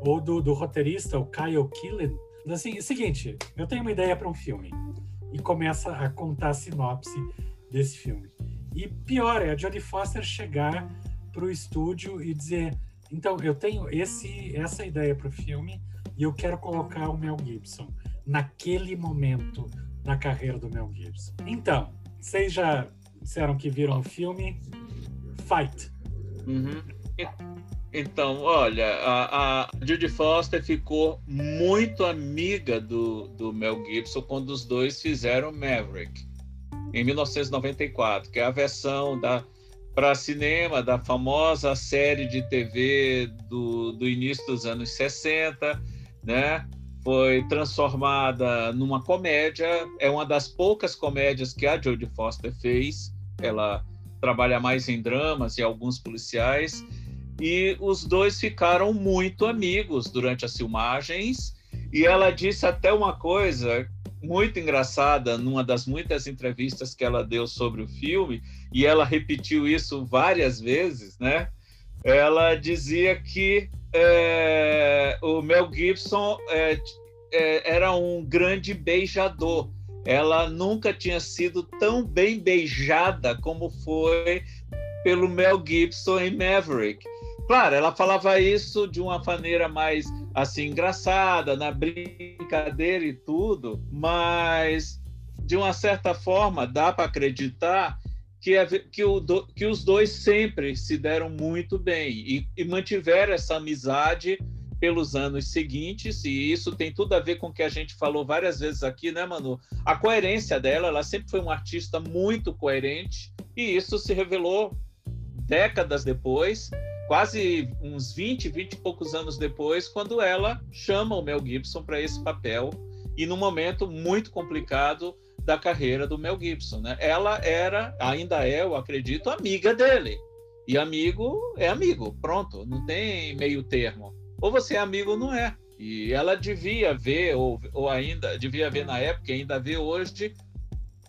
ou do, do roteirista, o Kyle Killen. Assim, é o seguinte, eu tenho uma ideia para um filme e começa a contar a sinopse desse filme. E pior é a Jodie Foster chegar para o estúdio e dizer: então, eu tenho esse, essa ideia para o filme e eu quero colocar o Mel Gibson naquele momento da carreira do Mel Gibson. Então, vocês já disseram que viram o filme Fight. Uhum. Então, olha, a, a Judy Foster ficou muito amiga do, do Mel Gibson quando os dois fizeram Maverick, em 1994, que é a versão da para cinema da famosa série de TV do, do início dos anos 60, né? Foi transformada numa comédia, é uma das poucas comédias que a Jodie Foster fez. Ela trabalha mais em dramas e alguns policiais. E os dois ficaram muito amigos durante as filmagens. E ela disse até uma coisa muito engraçada numa das muitas entrevistas que ela deu sobre o filme, e ela repetiu isso várias vezes, né? Ela dizia que é, o Mel Gibson é, é, era um grande beijador. Ela nunca tinha sido tão bem beijada como foi pelo Mel Gibson em Maverick. Claro, ela falava isso de uma maneira mais assim engraçada, na brincadeira e tudo, mas de uma certa forma dá para acreditar que, é, que, o, que, os dois sempre se deram muito bem e, e mantiveram essa amizade pelos anos seguintes, e isso tem tudo a ver com o que a gente falou várias vezes aqui, né, Manu? A coerência dela, ela sempre foi uma artista muito coerente, e isso se revelou décadas depois, quase uns 20, 20 e poucos anos depois, quando ela chama o Mel Gibson para esse papel e num momento muito complicado da carreira do Mel Gibson, né? Ela era, ainda é, eu acredito, amiga dele. E amigo é amigo, pronto, não tem meio termo. Ou você é amigo ou não é. E ela devia ver, ou, ou ainda devia ver na época, ainda vê hoje,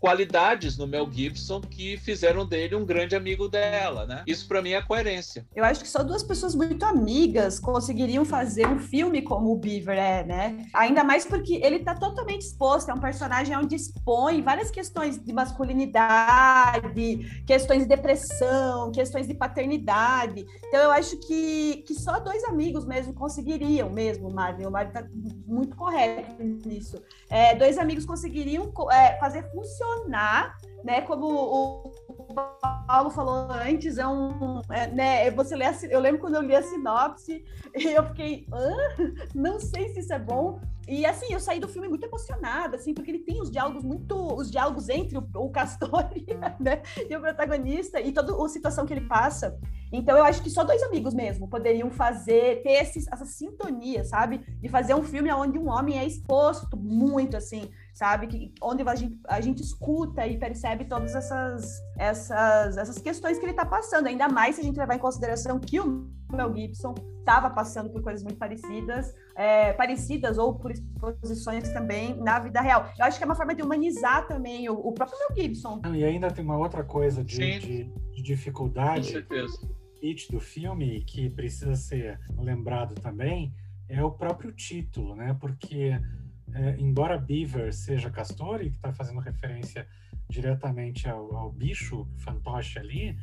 qualidades no Mel Gibson que fizeram dele um grande amigo dela, né? Isso para mim é coerência. Eu acho que só duas pessoas muito amigas conseguiriam fazer um filme como o Beaver é, né? Ainda mais porque ele tá totalmente exposto, é um personagem onde expõe várias questões de masculinidade, questões de depressão, questões de paternidade. Então eu acho que, que só dois amigos mesmo conseguiriam mesmo, Marvin. O Marvin tá muito correto nisso. É, dois amigos conseguiriam é, fazer funcionar funcionar, né? Como o Paulo falou antes, é um, é, né? Você lê a, eu lembro quando eu li a sinopse, eu fiquei, Hã? não sei se isso é bom. E assim, eu saí do filme muito emocionada, assim, porque ele tem os diálogos muito, os diálogos entre o, o Castor né, e o protagonista e toda a situação que ele passa. Então eu acho que só dois amigos mesmo poderiam fazer, ter esses, essa sintonia, sabe? De fazer um filme onde um homem é exposto muito, assim, sabe? Que, onde a gente, a gente escuta e percebe todas essas, essas, essas questões que ele está passando, ainda mais se a gente levar em consideração que o Mel Gibson estava passando por coisas muito parecidas, é, parecidas ou por exposições também na vida real. Eu acho que é uma forma de humanizar também o, o próprio Mel Gibson. E ainda tem uma outra coisa de, de, de dificuldade do filme que precisa ser lembrado também é o próprio título, né? Porque é, embora Beaver seja castor e que está fazendo referência diretamente ao, ao, bicho fantoche ali,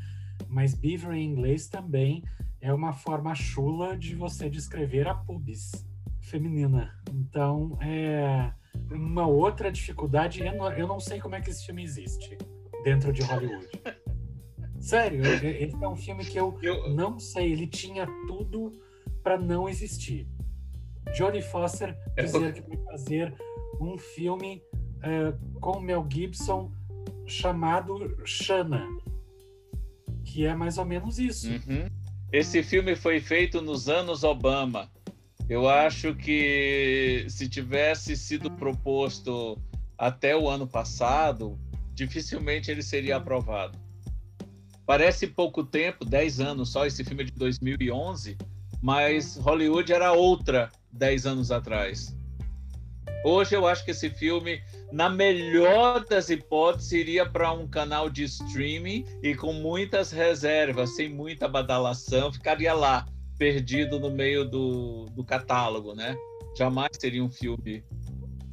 mas Beaver em inglês também é uma forma chula de você descrever a pubis feminina. Então, é uma outra dificuldade. Eu não, eu não sei como é que esse filme existe dentro de Hollywood. Sério, esse é um filme que eu, eu... não sei. Ele tinha tudo para não existir. Jodie Foster é dizer que vai fazer um filme uh, com Mel Gibson chamado Shanna, que é mais ou menos isso. Uhum. Esse filme foi feito nos anos Obama. Eu acho que se tivesse sido proposto até o ano passado, dificilmente ele seria aprovado. Parece pouco tempo, 10 anos só, esse filme é de 2011, mas Hollywood era outra 10 anos atrás. Hoje eu acho que esse filme, na melhor das hipóteses, iria para um canal de streaming e com muitas reservas, sem muita badalação, ficaria lá, perdido no meio do, do catálogo, né? Jamais seria um filme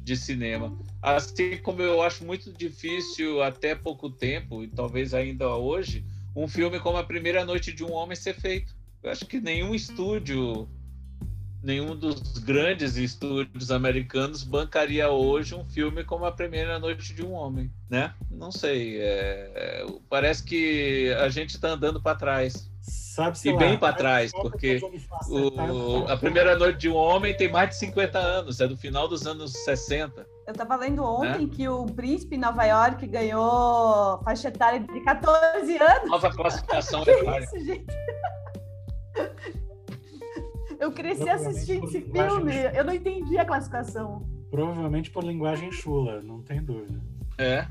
de cinema. Assim como eu acho muito difícil, até pouco tempo, e talvez ainda hoje, um filme como A Primeira Noite de um Homem ser feito. Eu acho que nenhum estúdio nenhum dos grandes estúdios americanos bancaria hoje um filme como A Primeira Noite de um Homem, né? Não sei. É, é, parece que a gente está andando para trás. Sabe e bem para trás, porque o, A Primeira Noite de um Homem tem mais de 50 anos, é do final dos anos 60. Eu estava lendo ontem né? que o príncipe Nova York ganhou faixa etária de 14 anos. Nova classificação etária. Isso, gente? Eu cresci assistindo esse filme, eu não entendi a classificação. Provavelmente por linguagem chula, não tem dúvida. É.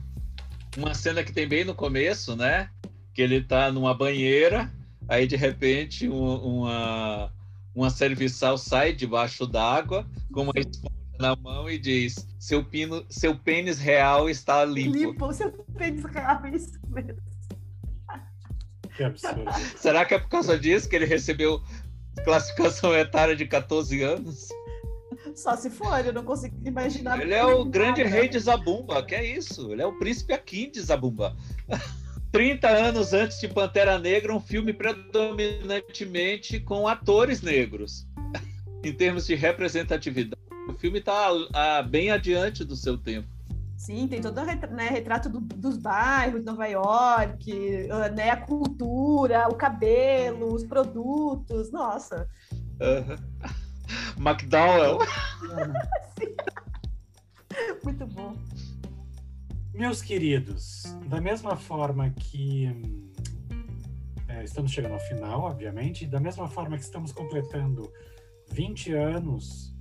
Uma cena que tem bem no começo, né? Que ele tá numa banheira, aí de repente um, uma, uma serviçal sai debaixo d'água com uma esponja na mão e diz: seu, pino, seu pênis real está limpo. Limpo, seu pênis real, é isso mesmo. Que absurdo. Será que é por causa disso que ele recebeu classificação etária de 14 anos. Só se for, eu não consigo imaginar. Ele é o grande rei de Zabumba, que é isso. Ele é o príncipe Akin de Zabumba. 30 anos antes de Pantera Negra, um filme predominantemente com atores negros. em termos de representatividade, o filme está bem adiante do seu tempo. Sim, tem todo o né, retrato do, dos bairros de Nova York, ah, né, a cultura, o cabelo, os produtos, nossa. Uh -huh. McDowell. Muito bom. Meus queridos, da mesma forma que é, estamos chegando ao final, obviamente, da mesma forma que estamos completando 20 anos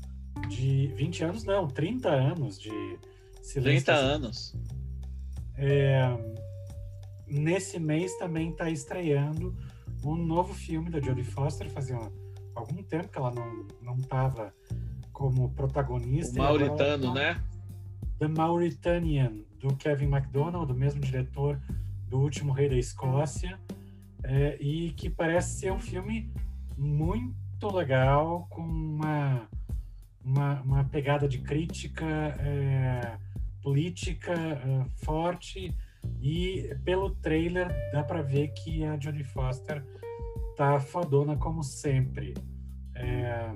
de. 20 anos, não, 30 anos de Silêncio 30 anos. É, nesse mês também está estreando um novo filme da Jodie Foster. Fazia algum tempo que ela não estava como protagonista. O Mauritano, né? The Mauritanian, do Kevin MacDonald, do mesmo diretor do Último Rei da Escócia, é, e que parece ser um filme muito legal, com uma, uma, uma pegada de crítica é, política é, forte, e pelo trailer dá para ver que a Jodie Foster tá fodona como sempre. É,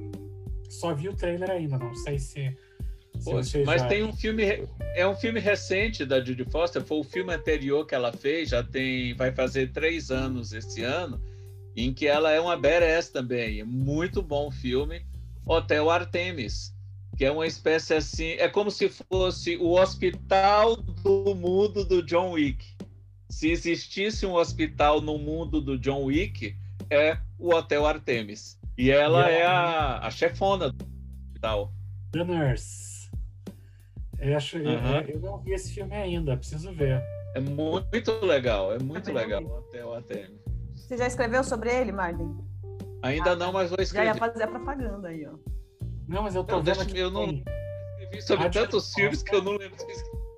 só vi o trailer ainda, não sei se. se mas já... tem um filme, é um filme recente da Judy Foster, foi o filme anterior que ela fez, já tem, vai fazer três anos esse ano, em que ela é uma badass também. Muito bom filme. Hotel Artemis, que é uma espécie assim, é como se fosse o hospital do mundo do John Wick. Se existisse um hospital no mundo do John Wick, é o Hotel Artemis. E ela e é a, a chefona do hospital. The Nurse. Eu, acho, eu, eu, não vi esse filme ainda, preciso ver. É muito legal, é muito é legal o Hotel Artemis. Você já escreveu sobre ele, Martin? Ainda ah, não, mas vou escrever. Já ia fazer a propaganda aí, ó. Não, mas eu tô não, vendo aqui. Eu não escrevi sobre tantos filmes que eu não lembro.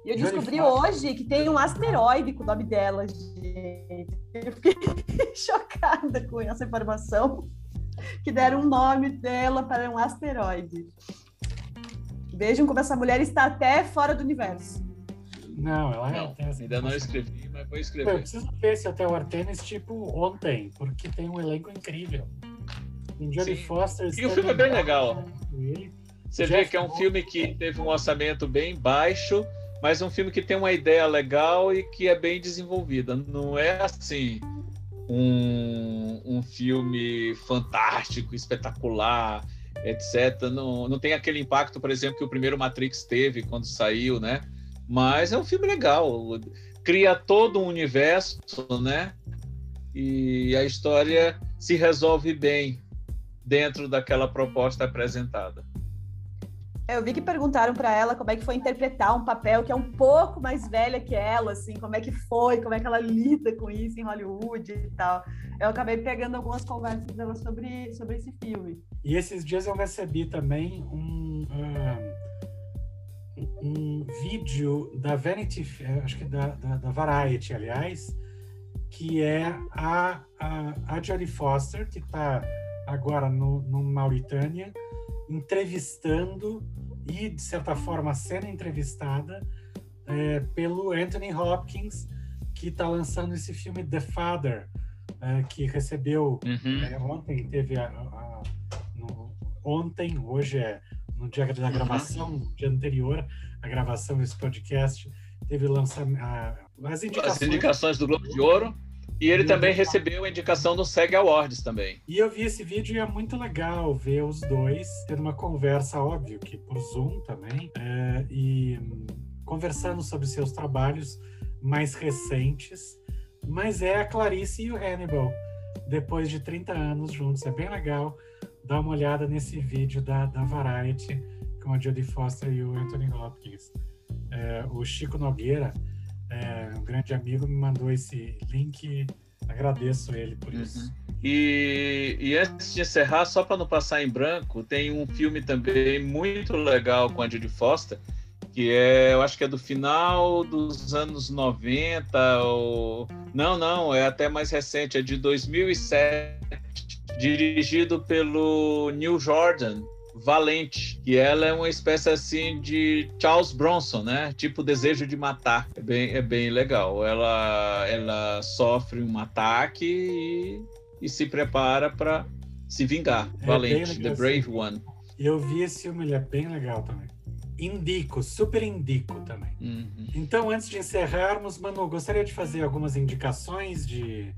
E eu descobri hoje que tem um asteroide com o nome dela, gente. Eu fiquei chocada com essa informação. Que deram um nome dela para um asteroide. Vejam como essa mulher está até fora do universo. Não, ela não, é. Ainda não escrevi, mas vou escrever. Eu preciso ver esse Hotel Artemis tipo ontem, porque tem um elenco incrível. Tem Jodie Foster. E o filme é bem legal. Você vê que é um filme que teve um orçamento bem baixo mas um filme que tem uma ideia legal e que é bem desenvolvida. Não é assim um, um filme fantástico, espetacular, etc. Não, não tem aquele impacto, por exemplo, que o primeiro Matrix teve quando saiu, né? Mas é um filme legal. Cria todo um universo, né? E a história se resolve bem dentro daquela proposta apresentada. Eu vi que perguntaram para ela como é que foi interpretar um papel que é um pouco mais velha que ela, assim, como é que foi, como é que ela lida com isso em Hollywood e tal. Eu acabei pegando algumas conversas dela sobre, sobre esse filme. E esses dias eu recebi também um, um, um vídeo da Vanity, acho que da, da, da, Variety, aliás, que é a, a, a Jodie Foster, que está agora no, no Mauritânia, entrevistando e, de certa forma, sendo entrevistada é, pelo Anthony Hopkins, que está lançando esse filme The Father, é, que recebeu uhum. é, ontem, teve a, a, no, ontem, hoje é no dia da uhum. gravação, uhum. dia anterior à gravação desse podcast, teve lançamento as indicações, as indicações do Globo de Ouro e ele também recebeu a indicação do SEG Awards também. E eu vi esse vídeo e é muito legal ver os dois tendo uma conversa, óbvio, que por Zoom também, é, e conversando sobre seus trabalhos mais recentes. Mas é a Clarice e o Hannibal, depois de 30 anos juntos. É bem legal dar uma olhada nesse vídeo da, da Variety com a Jodie Foster e o Anthony Hopkins. É, o Chico Nogueira é, um grande amigo me mandou esse link. Agradeço ele por isso. Uhum. E, e, antes de encerrar, só para não passar em branco, tem um filme também muito legal com a Judy Foster, que é, eu acho que é do final dos anos 90, ou... não, não, é até mais recente, é de 2007, dirigido pelo Neil Jordan, Valente, que ela é uma espécie assim de Charles Bronson, né? Tipo desejo de matar. É bem, é bem legal. Ela, ela sofre um ataque e, e se prepara para se vingar. É Valente, The Brave One. Eu vi esse filme, ele é bem legal também. Indico, super indico também. Uhum. Então, antes de encerrarmos, Manu, gostaria de fazer algumas indicações de,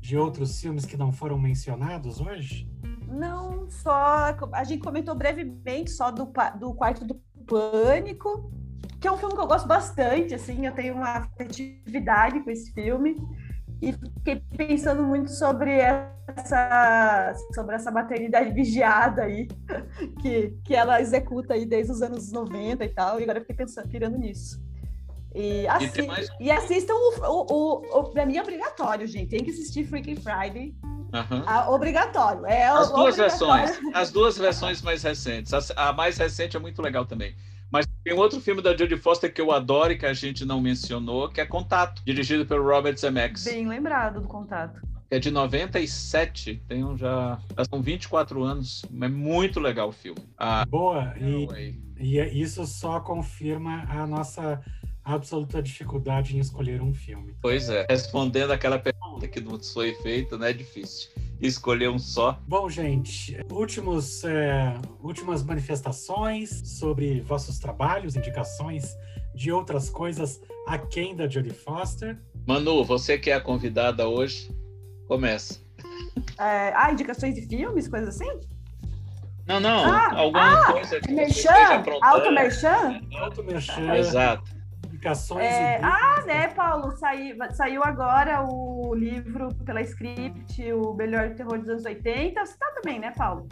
de outros filmes que não foram mencionados hoje? Não, só. A gente comentou brevemente só do, do Quarto do Pânico, que é um filme que eu gosto bastante, assim, eu tenho uma afetividade com esse filme. E fiquei pensando muito sobre essa, sobre essa maternidade vigiada aí, que, que ela executa aí desde os anos 90 e tal, e agora eu fiquei pensando, pirando nisso. E, assi e, mais... e assistam o, o, o, o, pra mim é obrigatório, gente. Tem que assistir Freaky Friday Uhum. A, obrigatório. É as duas versões. As duas versões mais recentes. A, a, mais recente é muito legal também. Mas Tem outro filme da Jodie Foster que eu adoro e que a gente não mencionou, que é Contato, dirigido pelo Robert Zemeckis. Bem lembrado do Contato. É de 97, tem um já. São 24 anos. É muito legal o filme. Ah, Boa, e, e isso só confirma a nossa absoluta dificuldade em escolher um filme. Pois é, respondendo aquela pergunta que não foi feita, não é difícil escolher um só. Bom, gente, últimos, é, últimas manifestações sobre vossos trabalhos, indicações de outras coisas aquém da Jodie Foster. Manu, você que é a convidada hoje, começa. É, ah, indicações de filmes, coisas assim? Não, não, ah, alguma ah, coisa que merchan, Auto merchan? Auto merchan. Exato indicações. É. Ah, né, Paulo? Saiu, saiu agora o livro pela Script, o melhor terror dos anos 80. Você tá também, né, Paulo?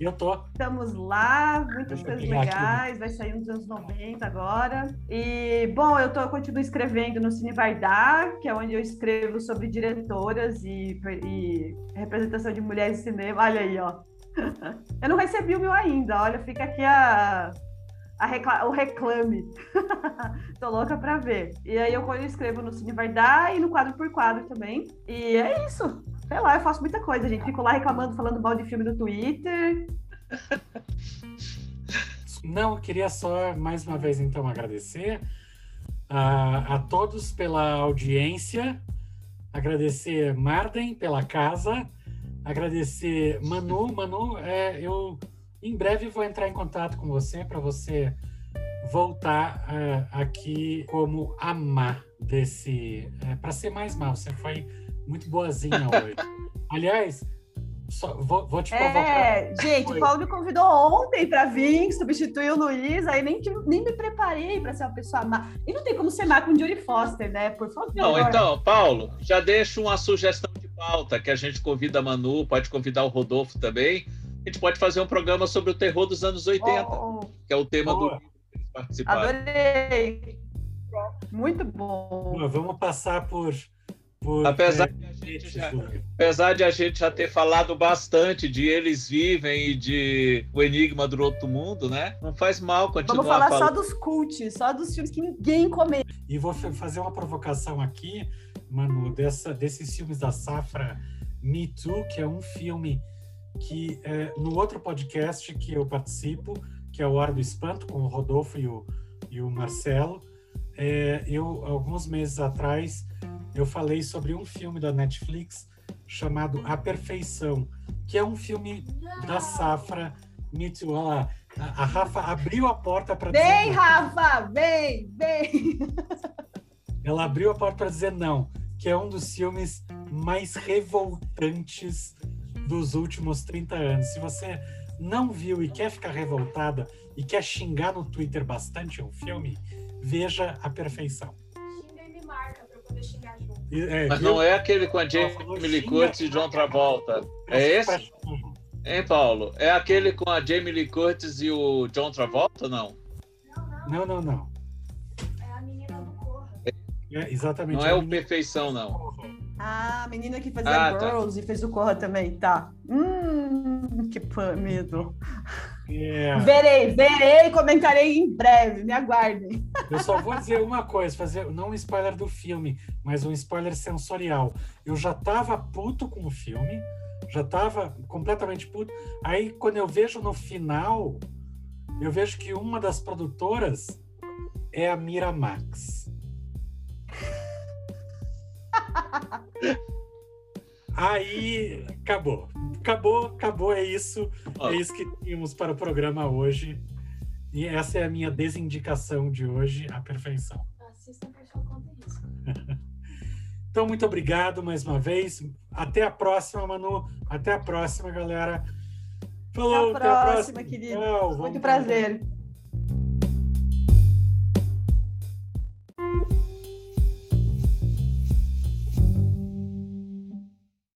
Eu tô. Estamos lá, muitas coisas legais, aqui. vai sair nos anos 90 agora. E, bom, eu, tô, eu continuo escrevendo no Cine Vai Dar, que é onde eu escrevo sobre diretoras e, e representação de mulheres em cinema. Olha aí, ó. Eu não recebi o meu ainda, olha, fica aqui a, recla o reclame. Tô louca pra ver. E aí eu escrevo no Cine Vai Dar e no quadro por quadro também. E é isso. Sei lá, eu faço muita coisa, gente. Fico lá reclamando, falando mal de filme no Twitter. Não, queria só mais uma vez então agradecer a, a todos pela audiência, agradecer Marden pela casa, agradecer Manu. Manu, é, eu em breve vou entrar em contato com você para você voltar uh, aqui como amar desse. Uh, é, para ser mais mal. Você foi muito boazinha hoje. Aliás, só, vou, vou, te provocar. É, gente, o Paulo me convidou ontem para vir substituir o Luiz, aí nem, nem me preparei para ser uma pessoa má. E não tem como ser má com Judy Foster, né? Por favor. Não, então, Paulo, já deixo uma sugestão de pauta que a gente convida a Manu, pode convidar o Rodolfo também a gente pode fazer um programa sobre o terror dos anos 80, oh, que é o tema boa. do livro que eles participaram. Adorei! Muito bom. Vamos passar por. por apesar, é, de a gente já, apesar de a gente já ter falado bastante de Eles Vivem e de O Enigma do Outro Mundo, né? Não faz mal continuar Vamos falar falando. só dos cults, só dos filmes que ninguém comenta. E vou fazer uma provocação aqui, Manu, dessa, desses filmes da safra Me Too, que é um filme que é, no outro podcast que eu participo, que é o Hora do Espanto, com o Rodolfo e o, e o Marcelo, é, eu, alguns meses atrás, eu falei sobre um filme da Netflix chamado A Perfeição, que é um filme da safra Too. Olha lá, a, a Rafa abriu a porta para dizer... Vem, Rafa! Vem, vem! Ela abriu a porta para dizer não, que é um dos filmes mais revoltantes dos últimos 30 anos. Se você não viu e quer ficar revoltada e quer xingar no Twitter bastante um filme, veja a perfeição. Xinga e me marca eu poder xingar junto. É, Mas não é aquele com a Jamie Lee Curtis e John Travolta. É esse? Hein, Paulo? É aquele com a Jamie Lee Curtis e o John Travolta, não? Não, não, não. É a menina do Corra. É, exatamente. Não é o Perfeição, não. Ah, a menina que fazia ah, tá. Girls tá. e fez o Corra também, tá. Hum, que medo. Yeah. Verei, verei e comentarei em breve, me aguardem. Eu só vou dizer uma coisa, fazer não um spoiler do filme, mas um spoiler sensorial. Eu já tava puto com o filme, já tava completamente puto. Aí quando eu vejo no final, eu vejo que uma das produtoras é a Miramax. Aí acabou. Acabou, acabou, é isso. É isso que tínhamos para o programa hoje. E essa é a minha desindicação de hoje, a perfeição. Assistam isso. então, muito obrigado mais uma vez. Até a próxima, Manu. Até a próxima, galera. Falou, até a próxima, até a próxima. querido. Tchau, muito prazer.